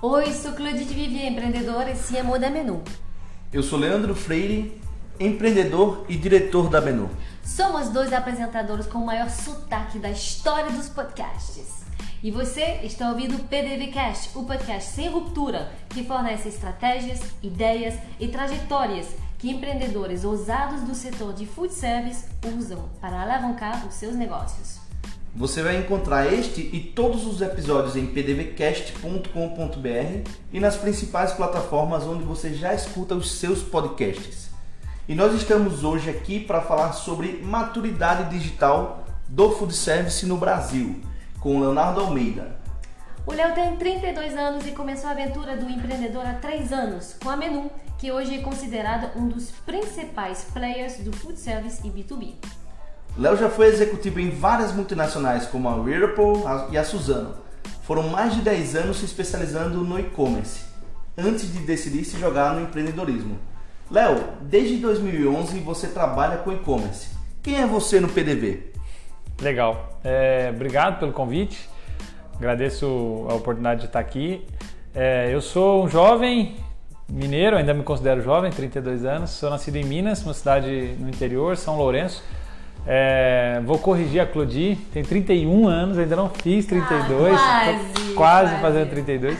Oi, sou Claudite Vivier, empreendedora e CMO da Menu. Eu sou Leandro Freire, empreendedor e diretor da Menu. Somos dois apresentadores com o maior sotaque da história dos podcasts. E você está ouvindo o PDVcast, o podcast sem ruptura, que fornece estratégias, ideias e trajetórias que empreendedores ousados do setor de food service usam para alavancar os seus negócios. Você vai encontrar este e todos os episódios em pdvcast.com.br e nas principais plataformas onde você já escuta os seus podcasts. E nós estamos hoje aqui para falar sobre maturidade digital do food service no Brasil, com Leonardo Almeida. O Léo tem 32 anos e começou a aventura do empreendedor há 3 anos, com a Menu, que hoje é considerada um dos principais players do food service e B2B. Léo já foi executivo em várias multinacionais como a Whirlpool e a Suzano. Foram mais de 10 anos se especializando no e-commerce, antes de decidir se jogar no empreendedorismo. Léo, desde 2011 você trabalha com e-commerce. Quem é você no PDV? Legal. É, obrigado pelo convite. Agradeço a oportunidade de estar aqui. É, eu sou um jovem mineiro, ainda me considero jovem, 32 anos. Sou nascido em Minas, uma cidade no interior, São Lourenço. É, vou corrigir a Clodi, tem 31 anos, ainda não fiz 32, ah, quase, quase, fazendo 32.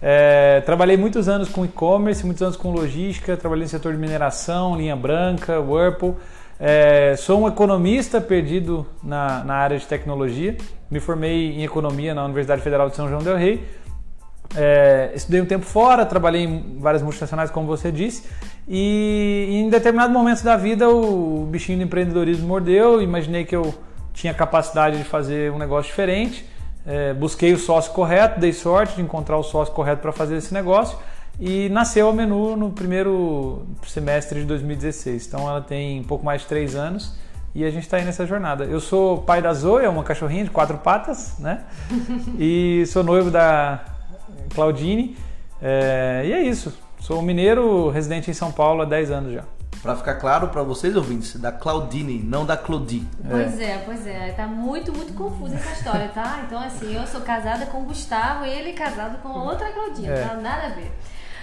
É, trabalhei muitos anos com e-commerce, muitos anos com logística, trabalhei no setor de mineração, linha branca, Whirlpool. É, sou um economista perdido na, na, área de tecnologia. Me formei em economia na Universidade Federal de São João del Rei. É, estudei um tempo fora, trabalhei em várias multinacionais, como você disse, e em determinado momento da vida o bichinho do empreendedorismo mordeu. Imaginei que eu tinha capacidade de fazer um negócio diferente. É, busquei o sócio correto, dei sorte de encontrar o sócio correto para fazer esse negócio e nasceu a Menu no primeiro semestre de 2016. Então ela tem um pouco mais de três anos e a gente está aí nessa jornada. Eu sou pai da Zoe, uma cachorrinha de quatro patas, né? e sou noivo da Claudine. É, e é isso. Sou um mineiro residente em São Paulo há 10 anos já. Para ficar claro para vocês ouvintes, da Claudine, não da Claudie. Pois é. é, pois é. Tá muito, muito confusa essa história, tá? Então, assim, eu sou casada com o Gustavo e ele casado com outra Claudine, é. tá? Nada a ver.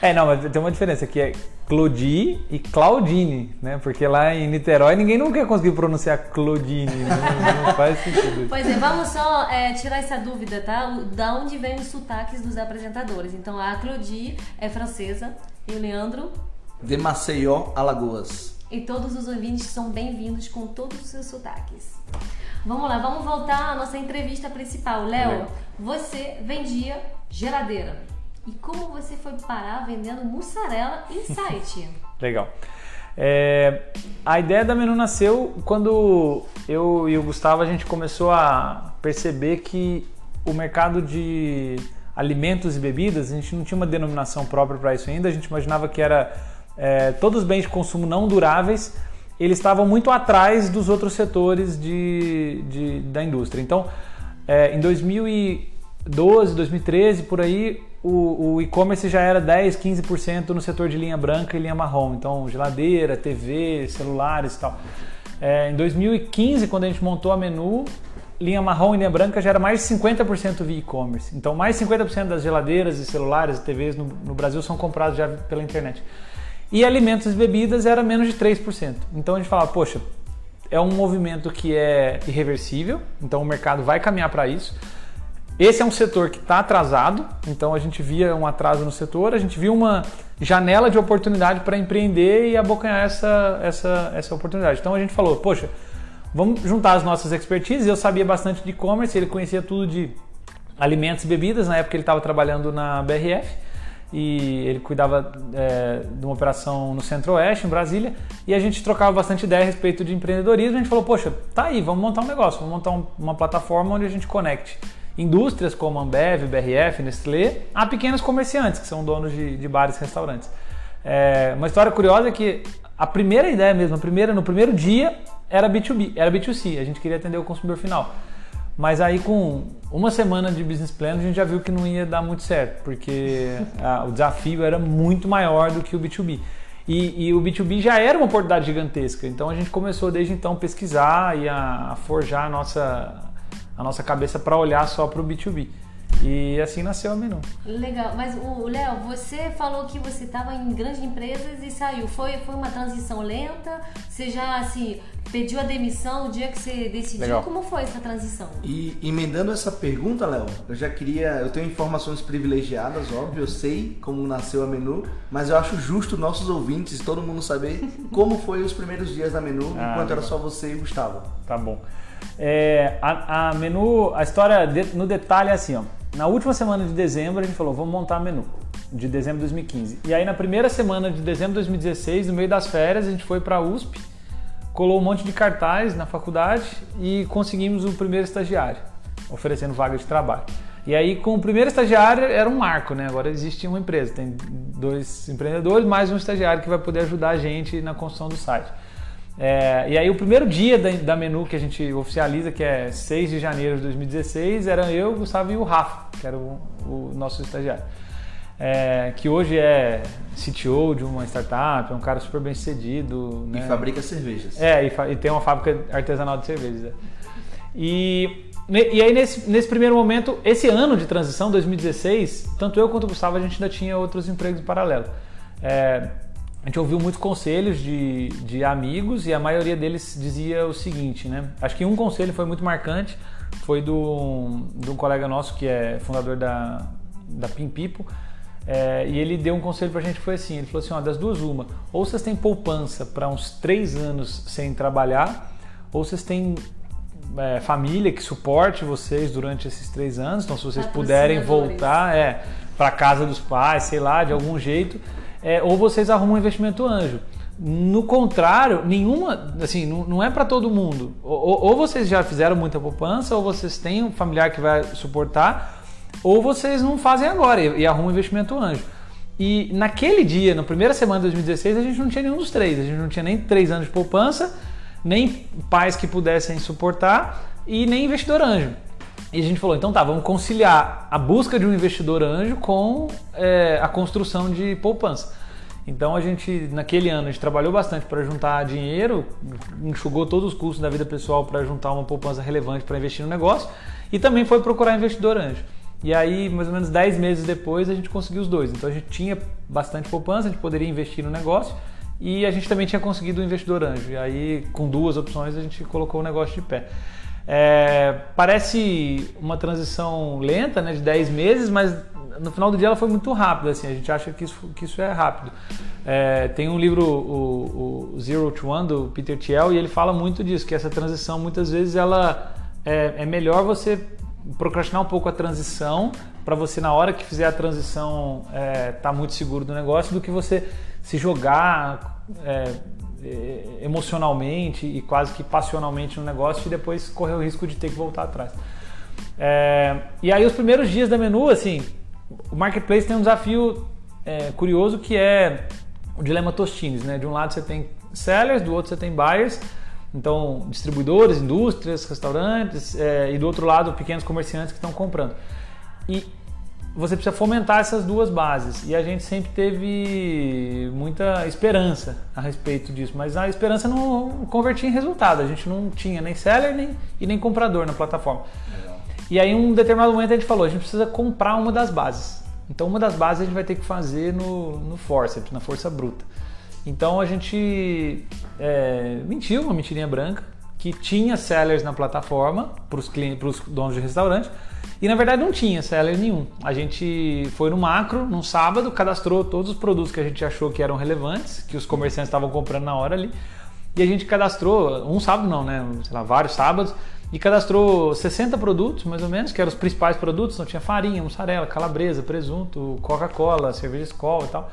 É, não, mas tem uma diferença que é Claudie e Claudine, né? Porque lá em Niterói ninguém nunca conseguiu pronunciar Claudine, não, não faz sentido. Pois é, vamos só é, tirar essa dúvida, tá? Da onde vem os sotaques dos apresentadores. Então a Claudie é francesa e o Leandro? De Maceió, Alagoas. E todos os ouvintes são bem-vindos com todos os seus sotaques. Vamos lá, vamos voltar à nossa entrevista principal. Léo, você vendia geladeira. E como você foi parar vendendo mussarela em site? Legal. É, a ideia da menu nasceu quando eu e o Gustavo a gente começou a perceber que o mercado de alimentos e bebidas, a gente não tinha uma denominação própria para isso ainda, a gente imaginava que era é, todos os bens de consumo não duráveis, eles estavam muito atrás dos outros setores de, de da indústria. Então, é, em 2012, 2013, por aí, o, o e-commerce já era 10, 15% no setor de linha branca e linha marrom. Então, geladeira, TV, celulares e tal. É, em 2015, quando a gente montou a menu, linha marrom e linha branca já era mais de 50% via e-commerce. Então, mais de 50% das geladeiras e celulares e TVs no, no, Brasil são comprados já pela internet. E alimentos e bebidas era menos de 3%. Então, a gente falava, poxa, é um movimento que é irreversível, então o mercado vai caminhar para isso. Esse é um setor que está atrasado, então a gente via um atraso no setor, a gente viu uma janela de oportunidade para empreender e abocanhar essa, essa, essa oportunidade. Então a gente falou, poxa, vamos juntar as nossas expertises. Eu sabia bastante de e-commerce, ele conhecia tudo de alimentos e bebidas, na época ele estava trabalhando na BRF e ele cuidava é, de uma operação no Centro-Oeste, em Brasília, e a gente trocava bastante ideia a respeito de empreendedorismo. A gente falou, poxa, tá aí, vamos montar um negócio, vamos montar um, uma plataforma onde a gente conecte indústrias como Ambev, BRF, Nestlé, a pequenos comerciantes, que são donos de, de bares e restaurantes. É, uma história curiosa é que a primeira ideia mesmo, a primeira, no primeiro dia, era B2B, era B2C, a gente queria atender o consumidor final. Mas aí com uma semana de business plan a gente já viu que não ia dar muito certo, porque a, o desafio era muito maior do que o B2B. E, e, o B2B já era uma oportunidade gigantesca, então a gente começou desde então a pesquisar e a, a forjar a nossa, a nossa cabeça para olhar só para o B2B. E assim nasceu a menu. Legal, mas o Léo, você falou que você estava em grandes empresas e saiu. Foi, foi uma transição lenta? Você já assim pediu a demissão no dia que você decidiu? Legal. Como foi essa transição? E emendando essa pergunta, Léo, eu já queria. Eu tenho informações privilegiadas, óbvio, eu sei como nasceu a menu, mas eu acho justo nossos ouvintes, todo mundo saber como foi os primeiros dias da menu, Ah, enquanto era legal. só você e Gustavo. Tá bom. É, a, a menu, a história de- no detalhe é assim, ó. Na última semana de dezembro a gente falou, vamos montar menu de dezembro de 2015. E aí na primeira semana de dezembro de 2016, no meio das férias, a gente foi para a USP, colou um monte de cartaz na faculdade e conseguimos o primeiro estagiário, oferecendo vaga de trabalho. E aí com o primeiro estagiário era um marco, né? Agora existe uma empresa, tem dois empreendedores mais um estagiário que vai poder ajudar a gente na construção do site. É, e aí o primeiro dia da, da menu que a gente oficializa, que é 6 de janeiro de 2016, era eu, o Gustavo e o Rafa, que era o, o nosso estagiário. É, que hoje é CTO de uma startup, é um cara super bem sucedido. E né? fabrica cervejas. É, e, fa- e tem uma fábrica artesanal de cervejas. é. E, e aí, nesse, nesse primeiro momento, esse ano de transição, 2016, tanto eu quanto o Gustavo, a gente ainda tinha outros empregos em paralelo. É, a gente ouviu muitos conselhos de, de amigos e a maioria deles dizia o seguinte, né? Acho que um conselho foi muito marcante, foi do, de um colega nosso que é fundador da, da Pimpipo, é, e ele deu um conselho pra gente que foi assim, ele falou assim, ó, das duas uma, ou vocês têm poupança para uns três anos sem trabalhar, ou vocês têm é, família que suporte vocês durante esses três anos, então se vocês puderem voltar é, para casa dos pais, sei lá, de algum jeito, é, ou vocês arrumam um investimento anjo. No contrário, nenhuma, assim, não, não é para todo mundo. Ou, ou vocês já fizeram muita poupança, ou vocês têm um familiar que vai suportar, ou vocês não fazem agora e, e arrumam um investimento anjo. E naquele dia, na primeira semana de 2016, a gente não tinha nenhum dos três. A gente não tinha nem três anos de poupança, nem pais que pudessem suportar e nem investidor anjo. E a gente falou, então tá, vamos conciliar a busca de um investidor anjo com é, a construção de poupança. Então a gente, naquele ano, a gente trabalhou bastante para juntar dinheiro, enxugou todos os custos da vida pessoal para juntar uma poupança relevante para investir no negócio e também foi procurar investidor anjo. E aí, mais ou menos 10 meses depois, a gente conseguiu os dois. Então a gente tinha bastante poupança, a gente poderia investir no negócio e a gente também tinha conseguido o investidor anjo. E aí, com duas opções, a gente colocou o negócio de pé. É, parece uma transição lenta, né, de 10 meses, mas no final do dia ela foi muito rápida. Assim, a gente acha que isso, que isso é rápido. É, tem um livro, o, o Zero to One, do Peter Thiel, e ele fala muito disso, que essa transição muitas vezes ela é, é melhor você procrastinar um pouco a transição para você na hora que fizer a transição estar tá muito seguro do negócio do que você se jogar é, é, emocionalmente e quase que passionalmente no negócio e depois correr o risco de ter que voltar atrás. É, e aí os primeiros dias da menu, assim, o marketplace tem um desafio é, curioso que é o dilema Tostines, né? De um lado você tem sellers, do outro você tem buyers. Então, distribuidores, indústrias, restaurantes, é, e do outro lado, pequenos comerciantes que estão comprando. E você precisa fomentar essas duas bases. E a gente sempre teve muita esperança a respeito disso, mas a esperança não convertia em resultado. A gente não tinha nem seller nem, e nem comprador na plataforma. Legal. E aí, em um determinado momento, a gente falou: a gente precisa comprar uma das bases. Então, uma das bases a gente vai ter que fazer no, no forceps, na força bruta. Então a gente é, mentiu, uma mentirinha branca, que tinha sellers na plataforma para os clientes, para os donos de restaurante, e na verdade não tinha seller nenhum. A gente foi no macro, num sábado, cadastrou todos os produtos que a gente achou que eram relevantes, que os comerciantes estavam comprando na hora ali, e a gente cadastrou, um sábado não, né? Sei lá, vários sábados, e cadastrou 60 produtos, mais ou menos, que eram os principais produtos, então tinha farinha, mussarela, calabresa, presunto, Coca-Cola, cerveja Skol e tal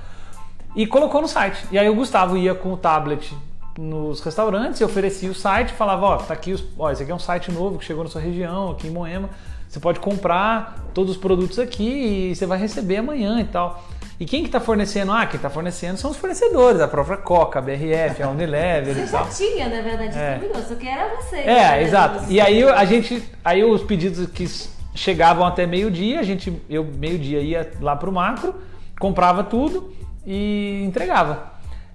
e colocou no site. E aí o Gustavo ia com o tablet nos restaurantes e oferecia o site, falava, ó, tá aqui os, ó, esse aqui é um site novo que chegou na sua região, aqui em Moema. Você pode comprar todos os produtos aqui e você vai receber amanhã e tal. E quem que tá fornecendo? Ah, quem tá fornecendo são os fornecedores, a própria Coca, a BRF, a Unilever Você e já tal. tinha, na verdade, É. distribuidor, só que era você. É, né? exato. E aí a gente, aí os pedidos que chegavam até meio-dia, a gente, eu meio-dia ia lá pro macro, comprava tudo e entregava.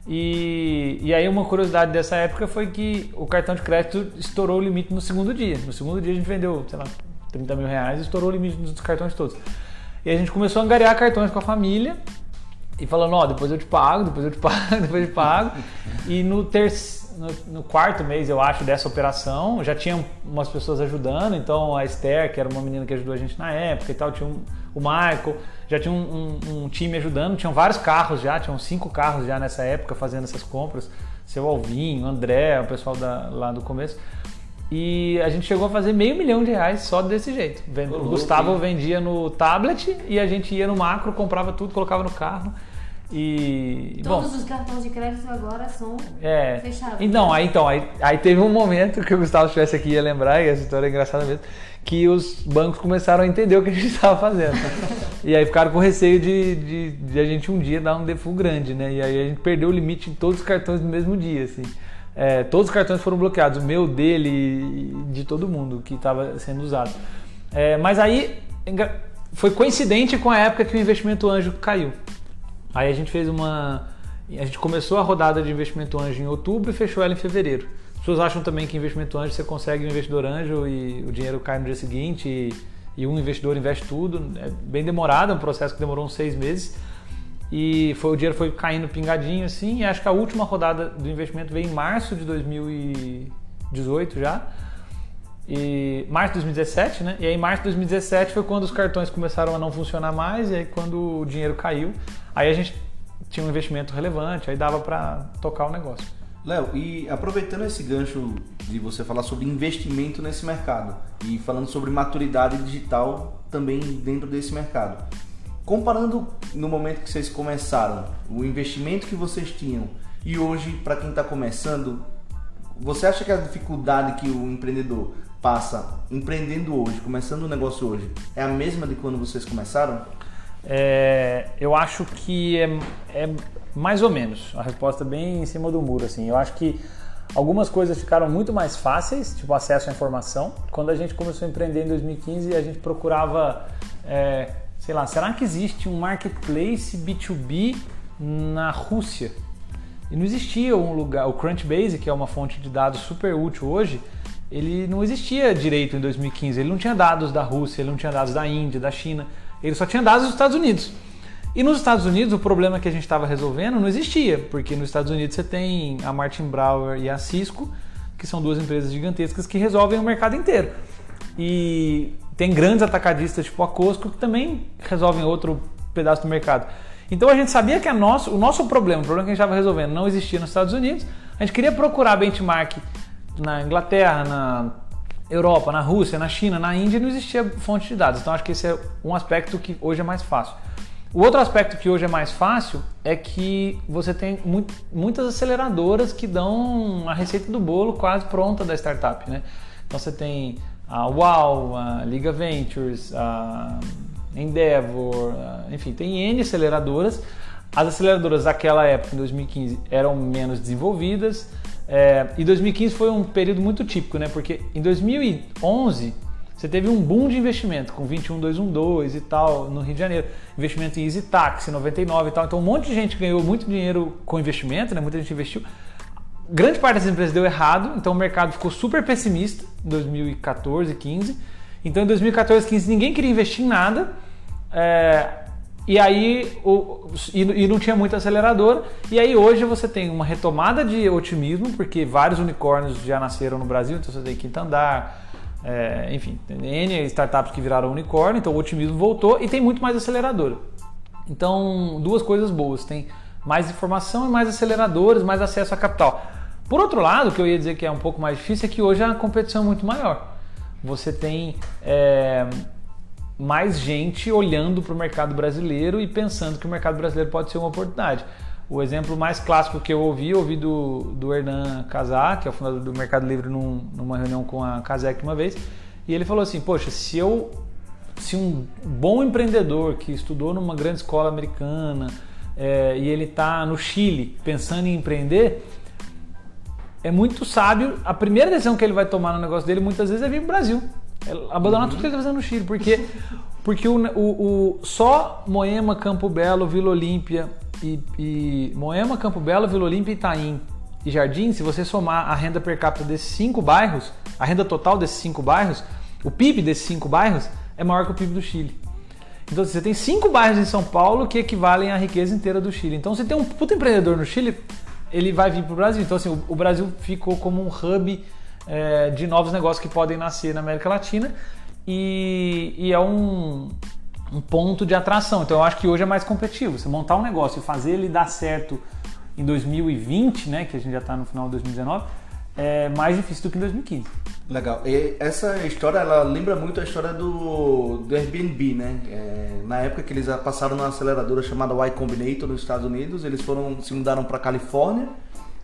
E, e aí uma curiosidade dessa época foi que o cartão de crédito estourou o limite no segundo dia. No segundo dia a gente vendeu, sei lá, 30 mil reais estourou o limite dos cartões todos. E a gente começou a angariar cartões com a família e falando, ó, oh, depois eu te pago, depois eu te pago, depois eu te pago. e no, terceiro, no, no, quarto mês, eu acho, dessa operação, já tinha umas pessoas ajudando, então a Esther, que era uma menina que ajudou a gente na época e tal, tinha um, o Michael, já tinha um, um, um, time ajudando, tinham vários carros já, tinham cinco carros já nessa época fazendo essas compras, seu Alvinho, André, o pessoal da, lá do começo. E a gente chegou a fazer meio milhão de reais só desse jeito. O Gustavo vendia no tablet e a gente ia no macro, comprava tudo, colocava no carro. E, Todos bom, os cartões de crédito agora são é, fechados. Então, aí, então aí, aí teve um momento que o Gustavo estivesse aqui ia lembrar, e essa história é engraçada mesmo, que os bancos começaram a entender o que a gente estava fazendo. e aí ficaram com receio de, de, de, a gente um dia dar um default grande, né? E aí a gente perdeu o limite em todos os cartões no mesmo dia, assim. É, todos os cartões foram bloqueados, o meu, dele de todo mundo que estava sendo usado. É, mas aí foi coincidente com a época que o investimento anjo caiu. Aí a gente fez uma. A gente começou a rodada de investimento anjo em outubro e fechou ela em fevereiro. As pessoas acham também que investimento anjo você consegue um investidor anjo e o dinheiro cai no dia seguinte e, e um investidor investe tudo. É bem demorado, é um processo que demorou uns seis meses. E foi, o dinheiro foi caindo pingadinho assim. E acho que a última rodada do investimento veio em março de 2018 já. E março de 2017, né? E aí março de 2017 foi quando os cartões começaram a não funcionar mais e aí quando o dinheiro caiu, aí a gente tinha um investimento relevante, aí dava para tocar o negócio. Léo, e aproveitando esse gancho de você falar sobre investimento nesse mercado e falando sobre maturidade digital também dentro desse mercado. Comparando no momento que vocês começaram, o investimento que vocês tinham e hoje, para quem está começando, você acha que a dificuldade que o empreendedor passa empreendendo hoje, começando um negócio hoje, é a mesma de quando vocês começaram? É, eu acho que é, é, mais ou menos. A resposta é bem em cima do muro. Assim. Eu acho que algumas coisas ficaram muito mais fáceis, tipo acesso à informação. Quando a gente começou a empreender em 2015, a gente procurava é, sei lá, será que existe um marketplace B2B na Rússia? E não existia um lugar, o Crunchbase, que é uma fonte de dados super útil hoje, ele não existia direito em 2015. Ele não tinha dados da Rússia, ele não tinha dados da Índia, da China, ele só tinha dados dos Estados Unidos. E nos Estados Unidos, o problema que a gente estava resolvendo não existia, porque nos Estados Unidos você tem a Martin Brower e a Cisco, que são duas empresas gigantescas que resolvem o mercado inteiro. E tem grandes atacadistas tipo a Costco que também resolvem outro pedaço do mercado. Então a gente sabia que nosso, o nosso problema, o problema que a gente estava resolvendo, não existia nos Estados Unidos. A gente queria procurar benchmark na Inglaterra, na Europa, na Rússia, na China, na Índia, não existia fonte de dados. Então acho que esse é um aspecto que hoje é mais fácil. O outro aspecto que hoje é mais fácil é que você tem muitas aceleradoras que dão a receita do bolo quase pronta da startup, né? Então você tem a UAU, a Liga Ventures, a Endeavor, a, enfim, tem N aceleradoras. As aceleradoras daquela época, em 2015, eram menos desenvolvidas. É, e 2015 foi um período muito típico, né? Porque em 2011 você teve um boom de investimento com 21212 e tal no Rio de Janeiro, investimento em Easy Taxi 99 e tal. Então um monte de gente ganhou muito dinheiro com investimento, né? Muita gente investiu grande parte das empresas deu errado, então o mercado ficou super pessimista em 2014, 15. Então em 2014, 15 ninguém queria investir em nada. É, e aí o, e, e, não tinha muita aceleradora. E aí hoje você tem uma retomada de otimismo, porque vários unicórnios já nasceram no Brasil, então você tem Quinta Andar, é, enfim, N startups que viraram unicórnio, então o otimismo voltou e tem muito mais aceleradora. Então, duas coisas boas, tem mais informação e mais aceleradores, mais acesso a capital. Por outro lado, o que eu ia dizer que é um pouco mais difícil é que hoje a competição é muito maior. Você tem é, mais gente olhando para o mercado brasileiro e pensando que o mercado brasileiro pode ser uma oportunidade. O exemplo mais clássico que eu ouvi, eu ouvi do, do Hernan Casar, que é o fundador do Mercado Livre, num, numa reunião com a Casec uma vez, e ele falou assim: Poxa, se eu, se um bom empreendedor que estudou numa grande escola americana é, e ele está no Chile pensando em empreender, é muito sábio. A primeira decisão que ele vai tomar no negócio dele muitas vezes é vir para o Brasil. É abandonar uhum. tudo que ele está fazendo no Chile. Porque, porque o, o, o, só Moema, Campo Belo, Vila Olímpia e, e Moema, Campo Belo, Vila Olímpia, Itaim e Jardim, se você somar a renda per capita desses cinco bairros, a renda total desses cinco bairros, O PIB desses cinco bairros é maior que o PIB do Chile. Então você tem cinco bairros em São Paulo que equivalem à riqueza inteira do Chile. Então você tem um puto empreendedor no Chile, ele vai vir para o Brasil. Então assim, o Brasil ficou como um hub é, de novos negócios que podem nascer na América Latina e, e é um, um ponto de atração. Então eu acho que hoje é mais competitivo. Você montar um negócio e fazer ele dar certo em 2020, né, que a gente já está no final de 2019, é mais difícil do que em 2015. Legal. E essa história, ela lembra muito a história do, do Airbnb, né? É, na época que eles passaram numa aceleradora chamada Y Combinator nos Estados Unidos, eles foram se mudaram para Califórnia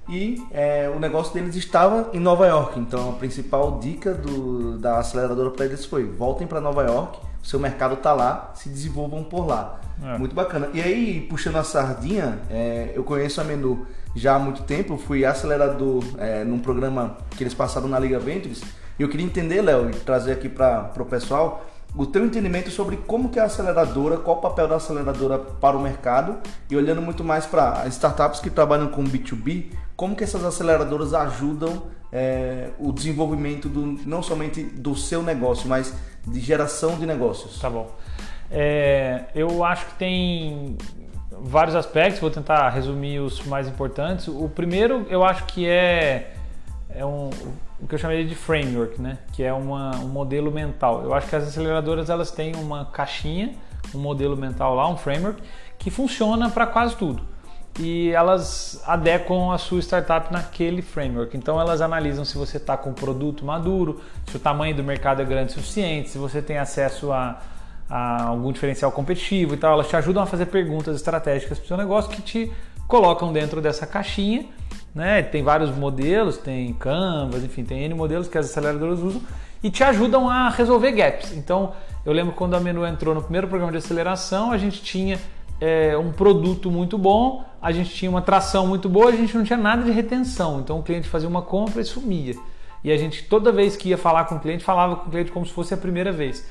e é, o negócio deles estava em Nova York. Então a principal dica do, da aceleradora para eles foi: voltem para Nova York, o seu mercado está lá, se desenvolvam por lá. É. Muito bacana. E aí, puxando a sardinha, é, eu conheço a Menu já há muito tempo, fui acelerador é, num programa que eles passaram na Liga Ventures. E eu queria entender, Léo, e trazer aqui para o pessoal o teu entendimento sobre como que é a aceleradora, qual o papel da aceleradora para o mercado e olhando muito mais para startups que trabalham com B2B, como que essas aceleradoras ajudam é, o desenvolvimento do, não somente do seu negócio, mas de geração de negócios. Tá bom. É, eu acho que tem vários aspectos, vou tentar resumir os mais importantes. O primeiro, eu acho que é, é um, o que eu chamaria de framework, né? que é uma, um modelo mental. Eu acho que as aceleradoras elas têm uma caixinha, um modelo mental lá, um framework, que funciona para quase tudo. E elas adequam a sua startup naquele framework. Então elas analisam se você está com o produto maduro, se o tamanho do mercado é grande o suficiente, se você tem acesso a, a algum diferencial competitivo e tal. Elas te ajudam a fazer perguntas estratégicas para o seu negócio que te colocam dentro dessa caixinha né? Tem vários modelos, tem Canvas, enfim, tem N modelos que as aceleradoras usam e te ajudam a resolver gaps. Então, eu lembro quando a Menu entrou no primeiro programa de aceleração, a gente tinha é, um produto muito bom, a gente tinha uma tração muito boa, a gente não tinha nada de retenção. Então, o cliente fazia uma compra e sumia. E a gente, toda vez que ia falar com o cliente, falava com o cliente como se fosse a primeira vez.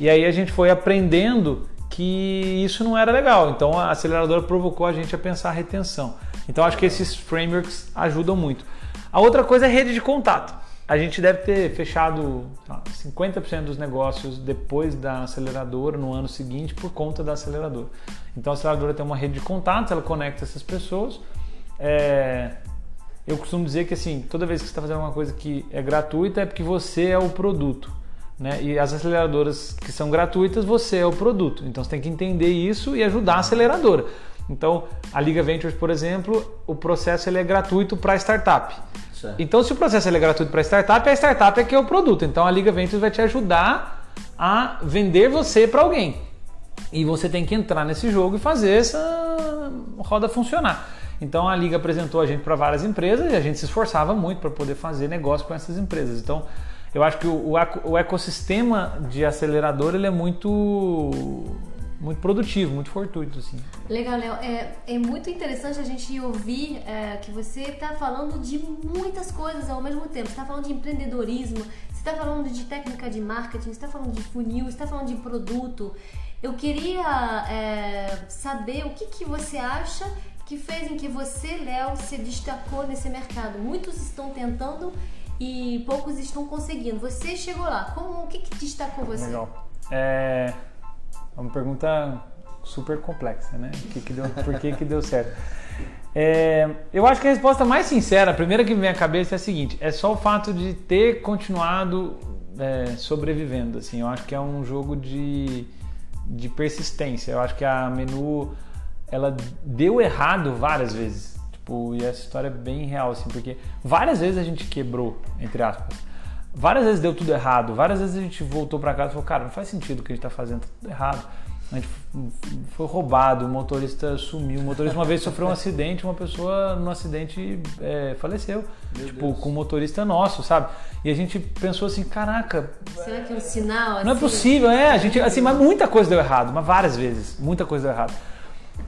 E aí a gente foi aprendendo que isso não era legal. Então, a aceleradora provocou a gente a pensar a retenção. Então acho que esses frameworks ajudam muito. A outra coisa é rede de contato. A gente deve ter fechado 50% dos negócios depois da aceleradora no ano seguinte por conta da aceleradora. Então a aceleradora tem uma rede de contatos, ela conecta essas pessoas. É... Eu costumo dizer que assim, toda vez que você está fazendo uma coisa que é gratuita é porque você é o produto. Né? E as aceleradoras que são gratuitas, você é o produto. Então você tem que entender isso e ajudar a aceleradora. Então, a Liga Ventures, por exemplo, o processo ele é gratuito para startup. Certo. Então, se o processo é gratuito para startup, a startup é que é o produto. Então, a Liga Ventures vai te ajudar a vender você para alguém. E você tem que entrar nesse jogo e fazer essa roda funcionar. Então, a Liga apresentou a gente para várias empresas e a gente se esforçava muito para poder fazer negócio com essas empresas. Então, eu acho que o, o ecossistema de acelerador ele é muito muito produtivo, muito fortuito, assim. Legal, Léo. É, é muito interessante a gente ouvir é, que você está falando de muitas coisas ao mesmo tempo. Você está falando de empreendedorismo, você está falando de técnica de marketing, você está falando de funil, você está falando de produto. Eu queria é, saber o que, que você acha que fez em que você, Léo, se destacou nesse mercado. Muitos estão tentando e poucos estão conseguindo. Você chegou lá. Como, o que, que destacou você? Legal. É, é uma pergunta super complexa, né? Que que deu, por que, que deu certo? É, eu acho que a resposta mais sincera, a primeira que vem à cabeça é a seguinte: é só o fato de ter continuado é, sobrevivendo. Assim, eu acho que é um jogo de, de persistência. Eu acho que a menu ela deu errado várias vezes. Tipo, e essa história é bem real, assim, porque várias vezes a gente quebrou, entre aspas. Várias vezes deu tudo errado, várias vezes a gente voltou para casa e falou, cara, não faz sentido o que a gente está fazendo, tá tudo errado. A gente foi roubado, o motorista sumiu. O motorista uma vez sofreu um acidente, uma pessoa no acidente é, faleceu. Meu tipo, Deus. com um motorista nosso, sabe? E a gente pensou assim, caraca. Será que é um sinal? Não é assim? é possível, é. A gente, assim, mas muita coisa deu errado, mas várias vezes. Muita coisa deu errado.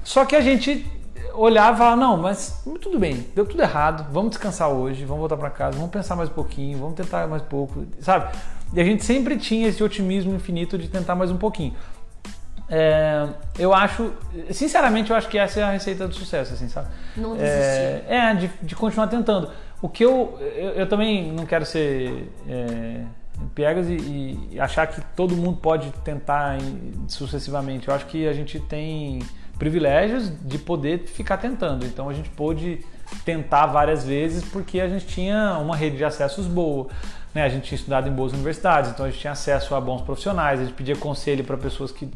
Só que a gente olhar e falar, não, mas tudo bem, deu tudo errado, vamos descansar hoje, vamos voltar para casa, vamos pensar mais um pouquinho, vamos tentar mais pouco, sabe? E a gente sempre tinha esse otimismo infinito de tentar mais um pouquinho. É, eu acho, sinceramente, eu acho que essa é a receita do sucesso, assim, sabe? Não desistir. É, é de, de, continuar tentando. O que eu, eu, eu também não quero ser é, piegas e, e, achar que todo mundo pode tentar sucessivamente. Eu acho que a gente tem privilégios de poder ficar tentando. Então a gente pôde tentar várias vezes porque a gente tinha uma rede de acessos boa. Né? A gente tinha estudado em boas universidades, então a gente tinha acesso a bons profissionais, a gente pedia conselho para pessoas que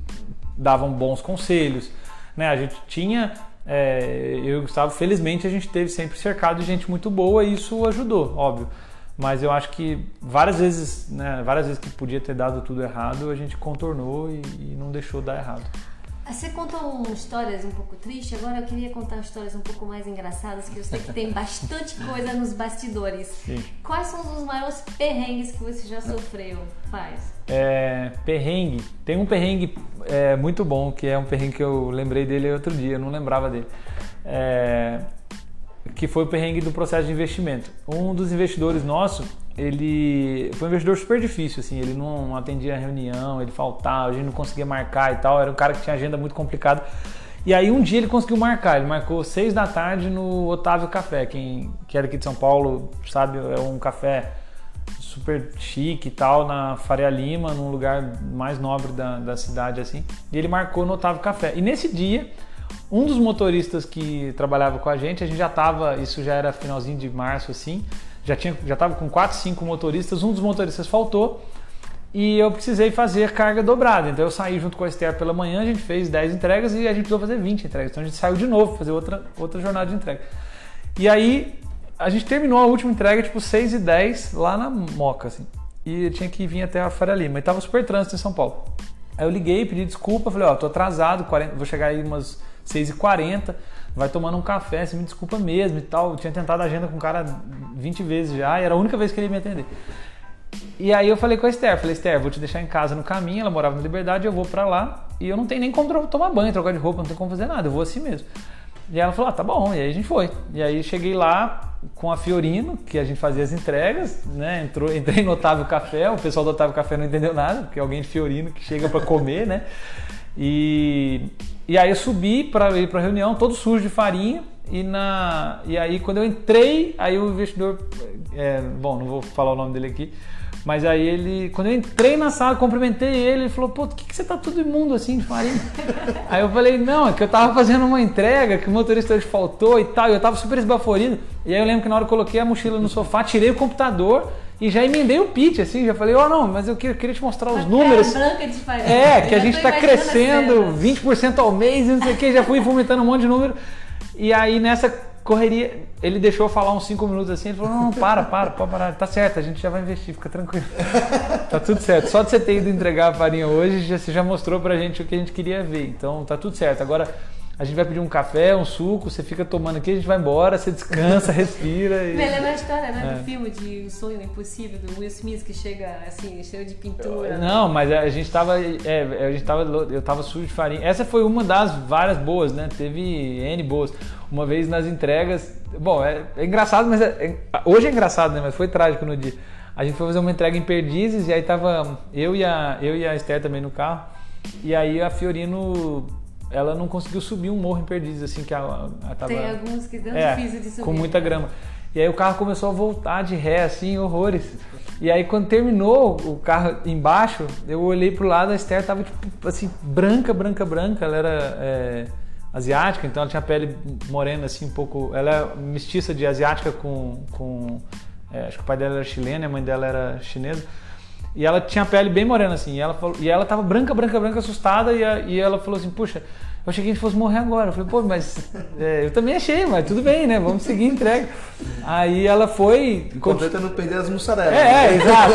davam bons conselhos. Né? A gente tinha é, eu e o Gustavo, felizmente, a gente teve sempre cercado de gente muito boa e isso ajudou, óbvio. Mas eu acho que várias vezes, né, várias vezes que podia ter dado tudo errado, a gente contornou e, e não deixou dar errado. Você contou histórias um pouco tristes, agora eu queria contar histórias um pouco mais engraçadas, que eu sei que tem bastante coisa nos bastidores. Sim. Quais são os maiores perrengues que você já sofreu? Faz. É, perrengue. Tem um perrengue é, muito bom, que é um perrengue que eu lembrei dele outro dia, eu não lembrava dele. É, que foi o perrengue do processo de investimento. Um dos investidores nosso, ele foi um investidor super difícil, assim, ele não atendia a reunião, ele faltava, a gente não conseguia marcar e tal, era um cara que tinha agenda muito complicada. E aí um dia ele conseguiu marcar, ele marcou seis da tarde no Otávio Café, quem que era aqui de São Paulo sabe, é um café super chique e tal, na Faria Lima, num lugar mais nobre da, da cidade, assim. E ele marcou no Otávio Café. E nesse dia, um dos motoristas que trabalhava com a gente, a gente já estava, isso já era finalzinho de março, assim, já tinha, já estava com 4, 5 motoristas, um dos motoristas faltou e eu precisei fazer carga dobrada. Então eu saí junto com a Esther pela manhã, a gente fez 10 entregas e a gente precisou fazer 20 entregas. Então a gente saiu de novo fazer outra, outra jornada de entrega. E aí a gente terminou a última entrega tipo 6 e 10 lá na Moca, assim. E eu tinha que vir até a Faria Lima. E tava super trânsito em São Paulo. Aí eu liguei, pedi desculpa, falei, ó, oh, tô atrasado, 40, vou chegar aí umas 6h40, vai tomando um café, você me desculpa mesmo e tal. Eu tinha tentado a agenda com o cara 20 vezes já e era a única vez que ele ia me atender. E aí eu falei com a Esther, falei, Esther, vou te deixar em casa no caminho, ela morava na Liberdade, eu vou para lá e eu não tenho nem como tomar banho, trocar de roupa, não tenho como fazer nada, eu vou assim mesmo. E ela falou, ah, tá bom, e aí a gente foi. E aí cheguei lá com a Fiorino, que a gente fazia as entregas, né? Entrou, entrei no Otávio Café, o pessoal do Otávio Café não entendeu nada, porque é alguém de Fiorino que chega para comer, né? E, e aí eu subi para ir para a reunião, todo sujo de farinha. E, na, e aí quando eu entrei, aí o investidor, é, bom, não vou falar o nome dele aqui, mas aí ele, quando eu entrei na sala, cumprimentei ele, ele falou, pô, por que, que você tá tudo imundo assim de farinha? aí eu falei, não, é que eu tava fazendo uma entrega, que o motorista hoje faltou e tal, e eu tava super esbaforido. E aí eu lembro que na hora eu coloquei a mochila no sofá, tirei o computador e já emendei o pitch, assim, já falei, ó, oh, não, mas eu queria, queria te mostrar os números. Branca de farinha. É, que a gente está crescendo 20% ao mês e não sei o que, já fui vomitando um monte de número. E aí nessa correria, ele deixou eu falar uns 5 minutos assim, ele falou, não, não, para, para, pode parar, tá certo, a gente já vai investir, fica tranquilo. tá tudo certo. Só de você ter ido entregar a farinha hoje, já, você já mostrou pra gente o que a gente queria ver. Então tá tudo certo. Agora a gente vai pedir um café, um suco, você fica tomando aqui, a gente vai embora, você descansa, respira. E... Me lembra a história, né, é. do filme de O Sonho Impossível, do Will Smith, que chega assim, cheio de pintura. Não, mas a gente tava. É, a gente tava. Eu tava sujo de farinha. Essa foi uma das várias boas, né? Teve N boas. Uma vez nas entregas. Bom, é, é engraçado, mas. É, hoje é engraçado, né? Mas foi trágico no dia. A gente foi fazer uma entrega em Perdizes e aí tava eu e a, eu e a Esther também no carro. E aí a Fiorino ela não conseguiu subir um morro em Perdizes, assim, que ela, ela tava... Tem alguns que dão é, difícil de subir. com muita grama. E aí o carro começou a voltar de ré, assim, horrores. E aí quando terminou o carro embaixo, eu olhei pro lado, a Esther tava, tipo, assim, branca, branca, branca. Ela era é, asiática, então ela tinha pele morena, assim, um pouco... Ela é mestiça de asiática com... com é, acho que o pai dela era chileno, a mãe dela era chinesa. E ela tinha a pele bem morena, assim. E ela, falou, e ela tava branca, branca, branca, assustada. E, a, e ela falou assim: Puxa, eu achei que a gente fosse morrer agora. Eu falei: Pô, mas é, eu também achei, mas tudo bem, né? Vamos seguir a entrega. Aí ela foi. É não perder as mussarelas. É, né? é exato.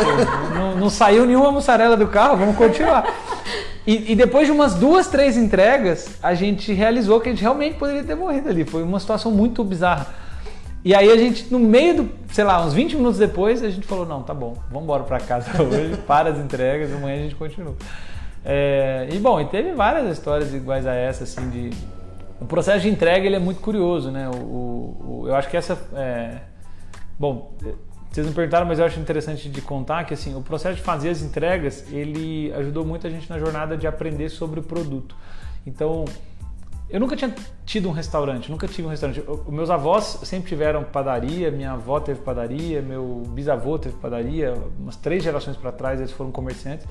não, não, saiu nenhuma mussarela do carro, vamos continuar. E, e, depois de umas duas, três entregas, a gente realizou que a gente realmente poderia ter morrido ali. Foi uma situação muito bizarra. E aí a gente, no meio do, sei lá, uns 20 minutos depois, a gente falou, não, tá bom, vamos embora para casa hoje, para as entregas, amanhã a gente continua. É, e bom, e teve várias histórias iguais a essa, assim, de... O processo de entrega, ele é muito curioso, né? O, o, o eu acho que essa... É, bom, vocês não perguntaram, mas eu acho interessante de contar que, assim, o processo de fazer as entregas, ele ajudou muito a gente na jornada de aprender sobre o produto. Então, eu nunca tinha tido um restaurante, nunca tive um restaurante. Os meus avós sempre tiveram padaria, minha avó teve padaria, meu bisavô teve padaria, umas três gerações para trás eles foram comerciantes.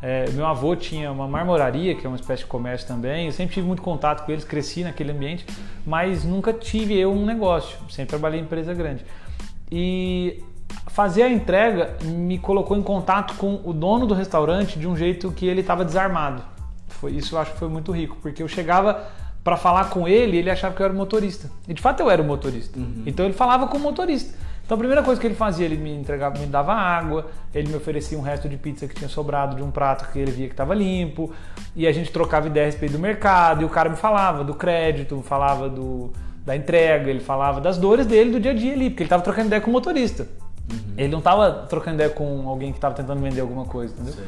É, meu avô tinha uma marmoraria, que é uma espécie de comércio também. Eu sempre tive muito contato com eles, cresci naquele ambiente, mas nunca tive eu um negócio. Sempre trabalhei em empresa grande. E fazer a entrega me colocou em contato com o dono do restaurante de um jeito que ele estava desarmado. Foi, isso eu acho que foi muito rico, porque eu chegava para falar com ele, ele achava que eu era motorista. E de fato eu era o motorista. Uhum. Então ele falava com o motorista. Então a primeira coisa que ele fazia, ele me entregava, me dava água, ele me oferecia um resto de pizza que tinha sobrado de um prato que ele via que estava limpo, e a gente trocava ideia a respeito do mercado, e o cara me falava do crédito, falava do, da entrega, ele falava das dores dele do dia a dia ali, porque ele estava trocando ideia com o motorista. Uhum. Ele não estava trocando ideia com alguém que estava tentando vender alguma coisa, entendeu? Sim.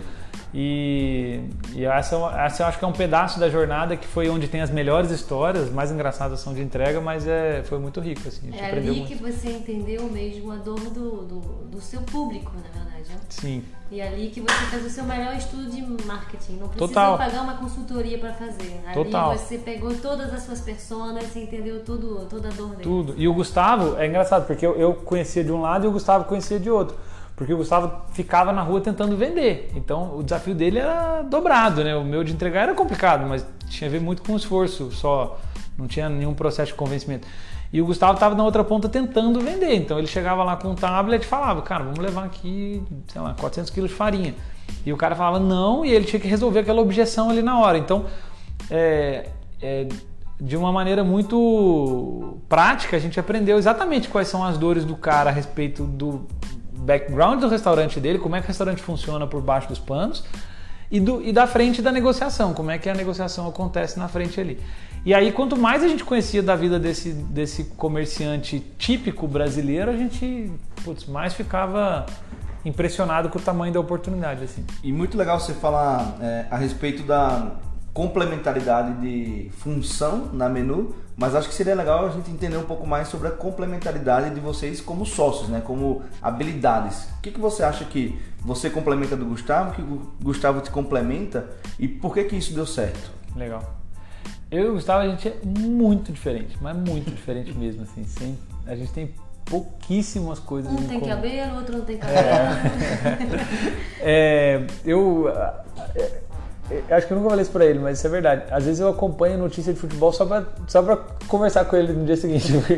E, e essa, essa eu acho que é um pedaço da jornada que foi onde tem as melhores histórias, mais engraçadas são de entrega, mas é, foi muito rico. Assim, é ali muito. que você entendeu mesmo a dor do, do, do seu público, na verdade. Né? Sim. E ali que você fez o seu melhor estudo de marketing. Não precisa Total. pagar uma consultoria para fazer. Ali Total. você pegou todas as suas personas e entendeu tudo, toda a dor dele. Tudo. E o Gustavo, é engraçado, porque eu, eu conhecia de um lado e o Gustavo conhecia de outro porque o Gustavo ficava na rua tentando vender. Então o desafio dele era dobrado, né? O meu de entregar era complicado, mas tinha a ver muito com o esforço, só não tinha nenhum processo de convencimento. E o Gustavo estava na outra ponta tentando vender. Então ele chegava lá com um tablet e falava: Cara, vamos levar aqui, sei lá, 400 quilos de farinha. E o cara falava não, e ele tinha que resolver aquela objeção ali na hora. Então, é, é, de uma maneira muito prática, a gente aprendeu exatamente quais são as dores do cara a respeito do background do restaurante dele, como é que o restaurante funciona por baixo dos panos e, do, e da frente da negociação, como é que a negociação acontece na frente ali. E aí, quanto mais a gente conhecia da vida desse, desse comerciante típico brasileiro, a gente putz, mais ficava impressionado com o tamanho da oportunidade. Assim. E muito legal você falar é, a respeito da complementaridade de função na menu, mas acho que seria legal a gente entender um pouco mais sobre a complementaridade de vocês como sócios, né? como habilidades. O que, que você acha que você complementa do Gustavo, que o Gustavo te complementa e por que, que isso deu certo? Legal. Eu e o Gustavo, a gente é muito diferente, mas muito diferente mesmo. Assim, sem, a gente tem pouquíssimas coisas um tem comum. cabelo, o outro não tem cabelo. É, é, eu Acho que eu nunca falei isso pra ele, mas isso é verdade. Às vezes eu acompanho notícia de futebol só pra, só pra conversar com ele no dia seguinte. Porque,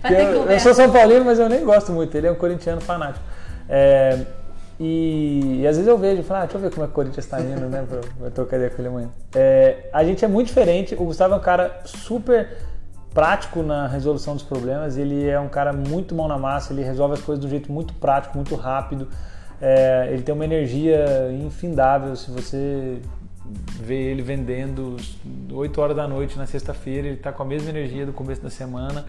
porque eu, eu, sou São Paulino, mas eu nem gosto muito. Ele é um corintiano fanático. É, e, e, às vezes eu vejo e falo, ah, deixa eu ver como é que o Corinthians está indo, né? Pra, pra trocar ideia com ele amanhã. É, a gente é muito diferente. O Gustavo é um cara super prático na resolução dos problemas. Ele é um cara muito mão na massa, ele resolve as coisas de um jeito muito prático, muito rápido. É, ele tem uma energia infindável. Se você vê ele vendendo 8 horas da noite na sexta-feira, ele está com a mesma energia do começo da semana.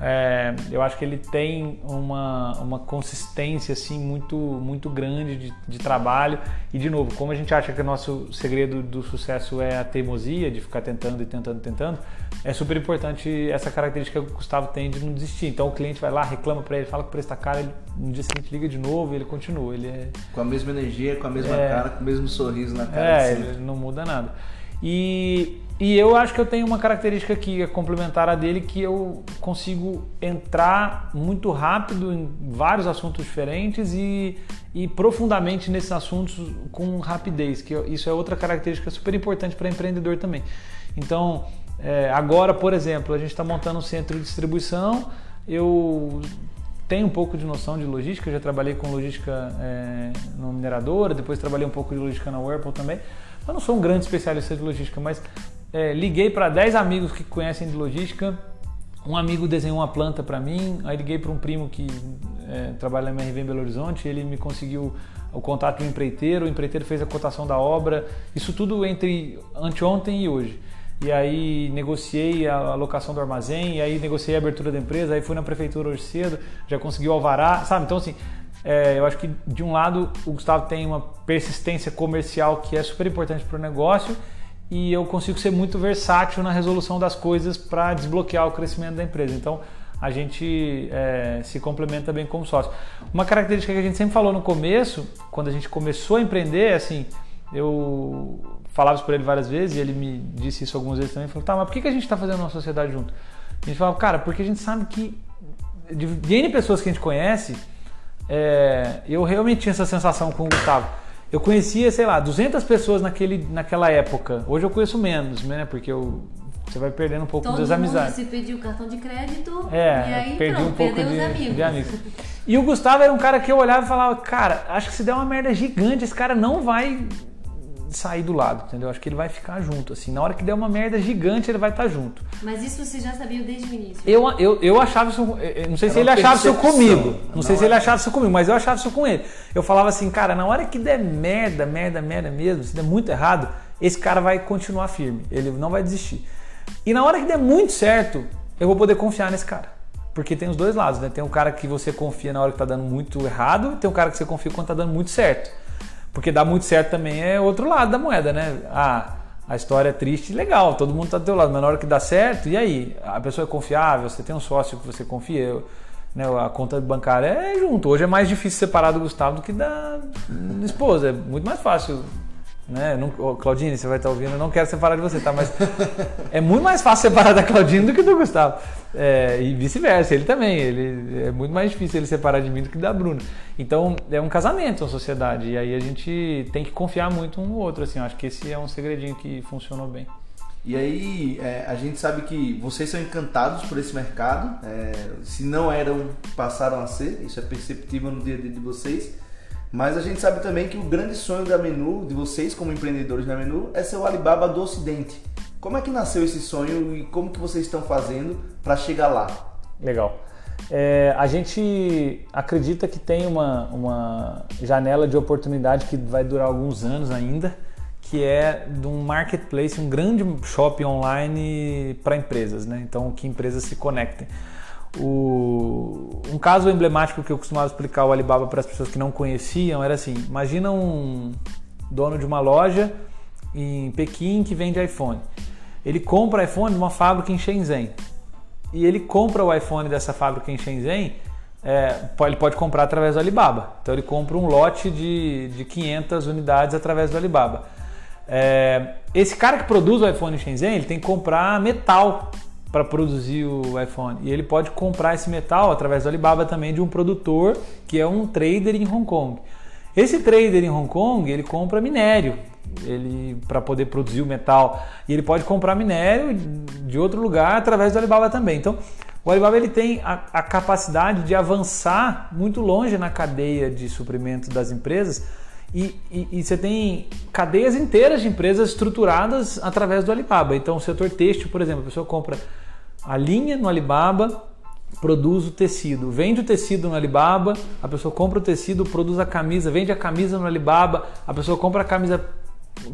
É, eu acho que ele tem uma, uma consistência assim muito muito grande de, de, trabalho. E de novo como a gente acha que o nosso segredo do sucesso é a teimosia de ficar tentando e tentando tentando é super importante essa característica que o Gustavo tem de não desistir. Então o cliente vai lá reclama para ele fala que o preço está caro ele, no dia seguinte liga de novo e ele continua. Ele é com a mesma energia com a mesma é, cara com o mesmo sorriso na cara é ele não muda nada e e eu acho que eu tenho uma característica que é complementar a dele, que eu consigo entrar muito rápido em vários assuntos diferentes e, e profundamente nesses assuntos com rapidez, que isso é outra característica super importante para empreendedor também. Então, é, agora, por exemplo, a gente está montando um centro de distribuição, eu tenho um pouco de noção de logística, já trabalhei com logística é, no mineradora, depois trabalhei um pouco de logística na Whirlpool também. Eu não sou um grande especialista de logística, mas é, liguei para 10 amigos que conhecem de logística. Um amigo desenhou uma planta para mim, aí liguei para um primo que é, trabalha na MRV em Belo Horizonte, ele me conseguiu o contato do empreiteiro, o empreiteiro fez a cotação da obra, isso tudo entre anteontem e hoje. E aí negociei a alocação do armazém, e aí negociei a abertura da empresa, aí fui na prefeitura hoje cedo, já consegui o alvará, sabe? Então assim, é, eu acho que de um lado o Gustavo tem uma persistência comercial que é super importante para o negócio e eu consigo ser muito versátil na resolução das coisas para desbloquear o crescimento da empresa. Então a gente é, se complementa bem como sócio. Uma característica que a gente sempre falou no começo, quando a gente começou a empreender, é assim, eu falava isso para ele várias vezes e ele me disse isso algumas vezes também. Falou, tá, mas por que, a gente está fazendo uma sociedade junto? A gente falava, cara, porque a gente sabe que de, de N pessoas que a gente conhece, é, eu realmente tinha essa sensação com o Gustavo. Eu conhecia, sei lá, 200 pessoas naquele, naquela época. Hoje eu conheço menos, né? Porque eu, você vai perdendo um pouco Todo das mundo amizades. se pediu cartão de crédito É, e aí perdi pronto, um pouco perdeu de, os amigos. de amigos. E o Gustavo era um cara que eu olhava e falava, cara, acho que se der uma merda gigante, esse cara não vai sair do lado, entendeu? Acho que ele vai ficar junto, assim. Na hora que der uma merda gigante, ele vai estar junto. Mas isso você já sabia desde o início. Eu, eu, eu achava isso. eu Não sei se Era ele uma achava isso comigo. Não, não sei se ele achava isso comigo, mas eu achava isso com ele. Eu falava assim, cara, na hora que der merda, merda, merda mesmo, se der muito errado, esse cara vai continuar firme. Ele não vai desistir. E na hora que der muito certo, eu vou poder confiar nesse cara. Porque tem os dois lados, né? Tem um cara que você confia na hora que tá dando muito errado, e tem um cara que você confia quando tá dando muito certo. Porque dar muito certo também é outro lado da moeda, né? Ah, a história é triste, legal, todo mundo tá do teu lado, mas na hora que dá certo, e aí? A pessoa é confiável, você tem um sócio que você confia, né, a conta bancária é junto. Hoje é mais difícil separar do Gustavo do que da esposa, é muito mais fácil. Né? Não, Claudine, você vai estar ouvindo, eu não quero separar de você, tá? Mas é muito mais fácil separar da Claudine do que do Gustavo. É, e vice-versa, ele também. Ele, é muito mais difícil ele separar de mim do que da Bruna. Então é um casamento, uma sociedade. E aí a gente tem que confiar muito um no outro. Assim, acho que esse é um segredinho que funcionou bem. E aí, é, a gente sabe que vocês são encantados por esse mercado. é, se não eram, passaram a ser. Isso é perceptível no dia a dia de vocês. Mas a gente sabe também que o grande sonho da Menu, de vocês como empreendedores da Menu, é ser o Alibaba do Ocidente. Como é que nasceu esse sonho e como que vocês estão fazendo para chegar lá? Legal. É, a gente acredita que tem uma, uma janela de oportunidade que vai durar alguns anos ainda, que é de um marketplace, um grande shopping online para empresas, né? Então, que empresas se conectem. O- um caso emblemático que eu costumava explicar o Alibaba para as pessoas que não conheciam era assim: imagina um dono de uma loja em Pequim que vende iPhone. Ele compra iPhone de uma fábrica em Shenzhen e ele compra o iPhone dessa fábrica em Shenzhen, é, ele pode comprar através do Alibaba. Então ele compra um lote de, de 500 unidades através do Alibaba. É, esse cara que produz o iPhone em Shenzhen, ele tem que comprar metal para produzir o iPhone. E ele pode comprar esse metal através do Alibaba também de um produtor que é um trader em Hong Kong. Esse trader em Hong Kong, ele compra minério, ele para poder produzir o metal, e ele pode comprar minério de outro lugar através do Alibaba também. Então, o Alibaba ele tem a, a capacidade de avançar muito longe na cadeia de suprimento das empresas e, e- e você tem cadeias inteiras de empresas estruturadas através do Alibaba. Então, o setor têxtil, por exemplo, a pessoa compra a linha no Alibaba, produz o tecido, vende o tecido no Alibaba, a pessoa compra o tecido, produz a camisa, vende a camisa no Alibaba, a pessoa compra a camisa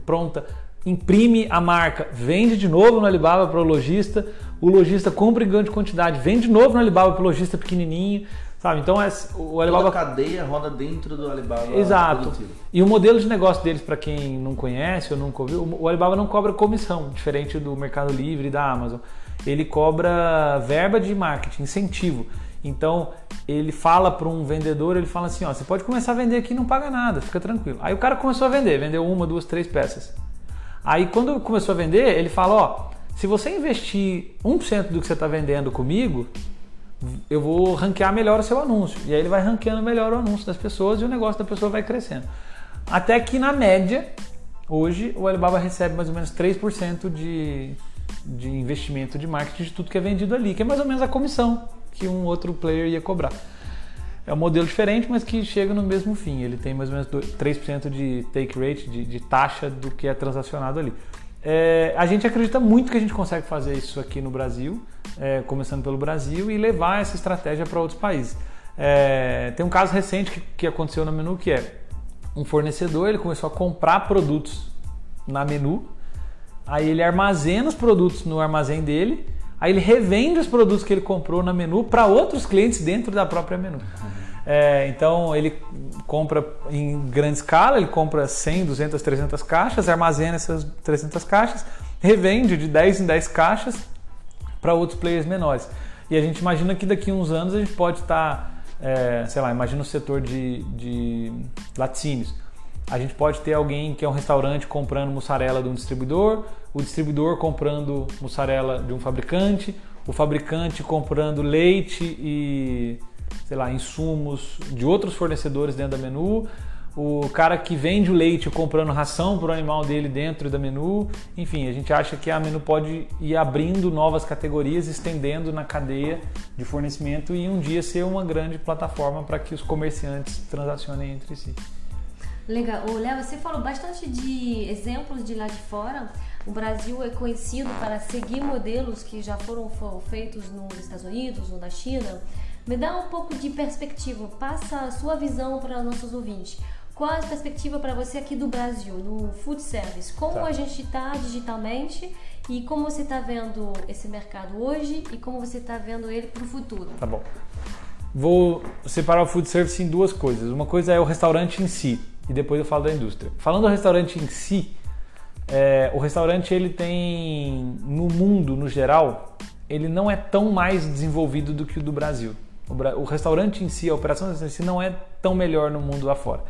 pronta, imprime a marca, vende de novo no Alibaba para o lojista, o lojista compra em grande quantidade, vende de novo no Alibaba para o lojista pequenininho, sabe? Então é, o Toda Alibaba a cadeia roda dentro do Alibaba Exato. produtivo. E o modelo de negócio deles, para quem não conhece ou nunca ouviu, o Alibaba não cobra comissão, diferente do Mercado Livre e da Amazon. Ele cobra verba de marketing, incentivo. Então, ele fala para um vendedor, ele fala assim, ó, você pode começar a vender aqui não paga nada, fica tranquilo. Aí o cara começou a vender, vendeu uma, duas, três peças. Aí quando começou a vender, ele fala, ó, se você investir 1% do que você está vendendo comigo, eu vou ranquear melhor o seu anúncio. E aí ele vai ranqueando melhor o anúncio das pessoas e o negócio da pessoa vai crescendo. Até que na média, hoje, o Alibaba recebe mais ou menos 3% de, de investimento de marketing de tudo que é vendido ali, que é mais ou menos a comissão que um outro player ia cobrar. É um modelo diferente, mas que chega no mesmo fim. Ele tem mais ou menos 3% de take rate, de, de taxa do que é transacionado ali. É, a gente acredita muito que a gente consegue fazer isso aqui no Brasil, é, começando pelo Brasil, e levar essa estratégia para outros países. É, tem um caso recente que, que aconteceu na Menu que é um fornecedor ele começou a comprar produtos na Menu, aí ele armazena os produtos no armazém dele, aí ele revende os produtos que ele comprou na Menu para outros clientes dentro da própria Menu. É, então ele compra em grande escala, ele compra 100, 200, 300 caixas, armazena essas 300 caixas, revende de 10 em 10 caixas para outros players menores. E a gente imagina que daqui a uns anos a gente pode estar, é, sei lá, imagina o setor de, de laticínios. A gente pode ter alguém que é um restaurante comprando mussarela de um distribuidor, o distribuidor comprando mussarela de um fabricante, o fabricante comprando leite e, sei lá, insumos de outros fornecedores dentro da menu, o cara que vende o leite comprando ração para o animal dele dentro da menu. Enfim, a gente acha que a menu pode ir abrindo novas categorias, estendendo na cadeia de fornecimento e um dia ser uma grande plataforma para que os comerciantes transacionem entre si. Legal. O Léo, você falou bastante de exemplos de lá de fora. O Brasil é conhecido para seguir modelos que já foram feitos nos Estados Unidos ou na China. Me dá um pouco de perspectiva, passa a sua visão para nossos ouvintes. Qual a perspectiva para você aqui do Brasil, no food service? Como tá. a gente está digitalmente e como você está vendo esse mercado hoje e como você está vendo ele para o futuro? Tá bom. Vou separar o food service em duas coisas. Uma coisa é o restaurante em si e depois eu falo da indústria. Falando do restaurante em si, é, o restaurante ele tem no mundo no geral ele não é tão mais desenvolvido do que o do Brasil. O, o restaurante em si, a operação em si não é tão melhor no mundo lá fora.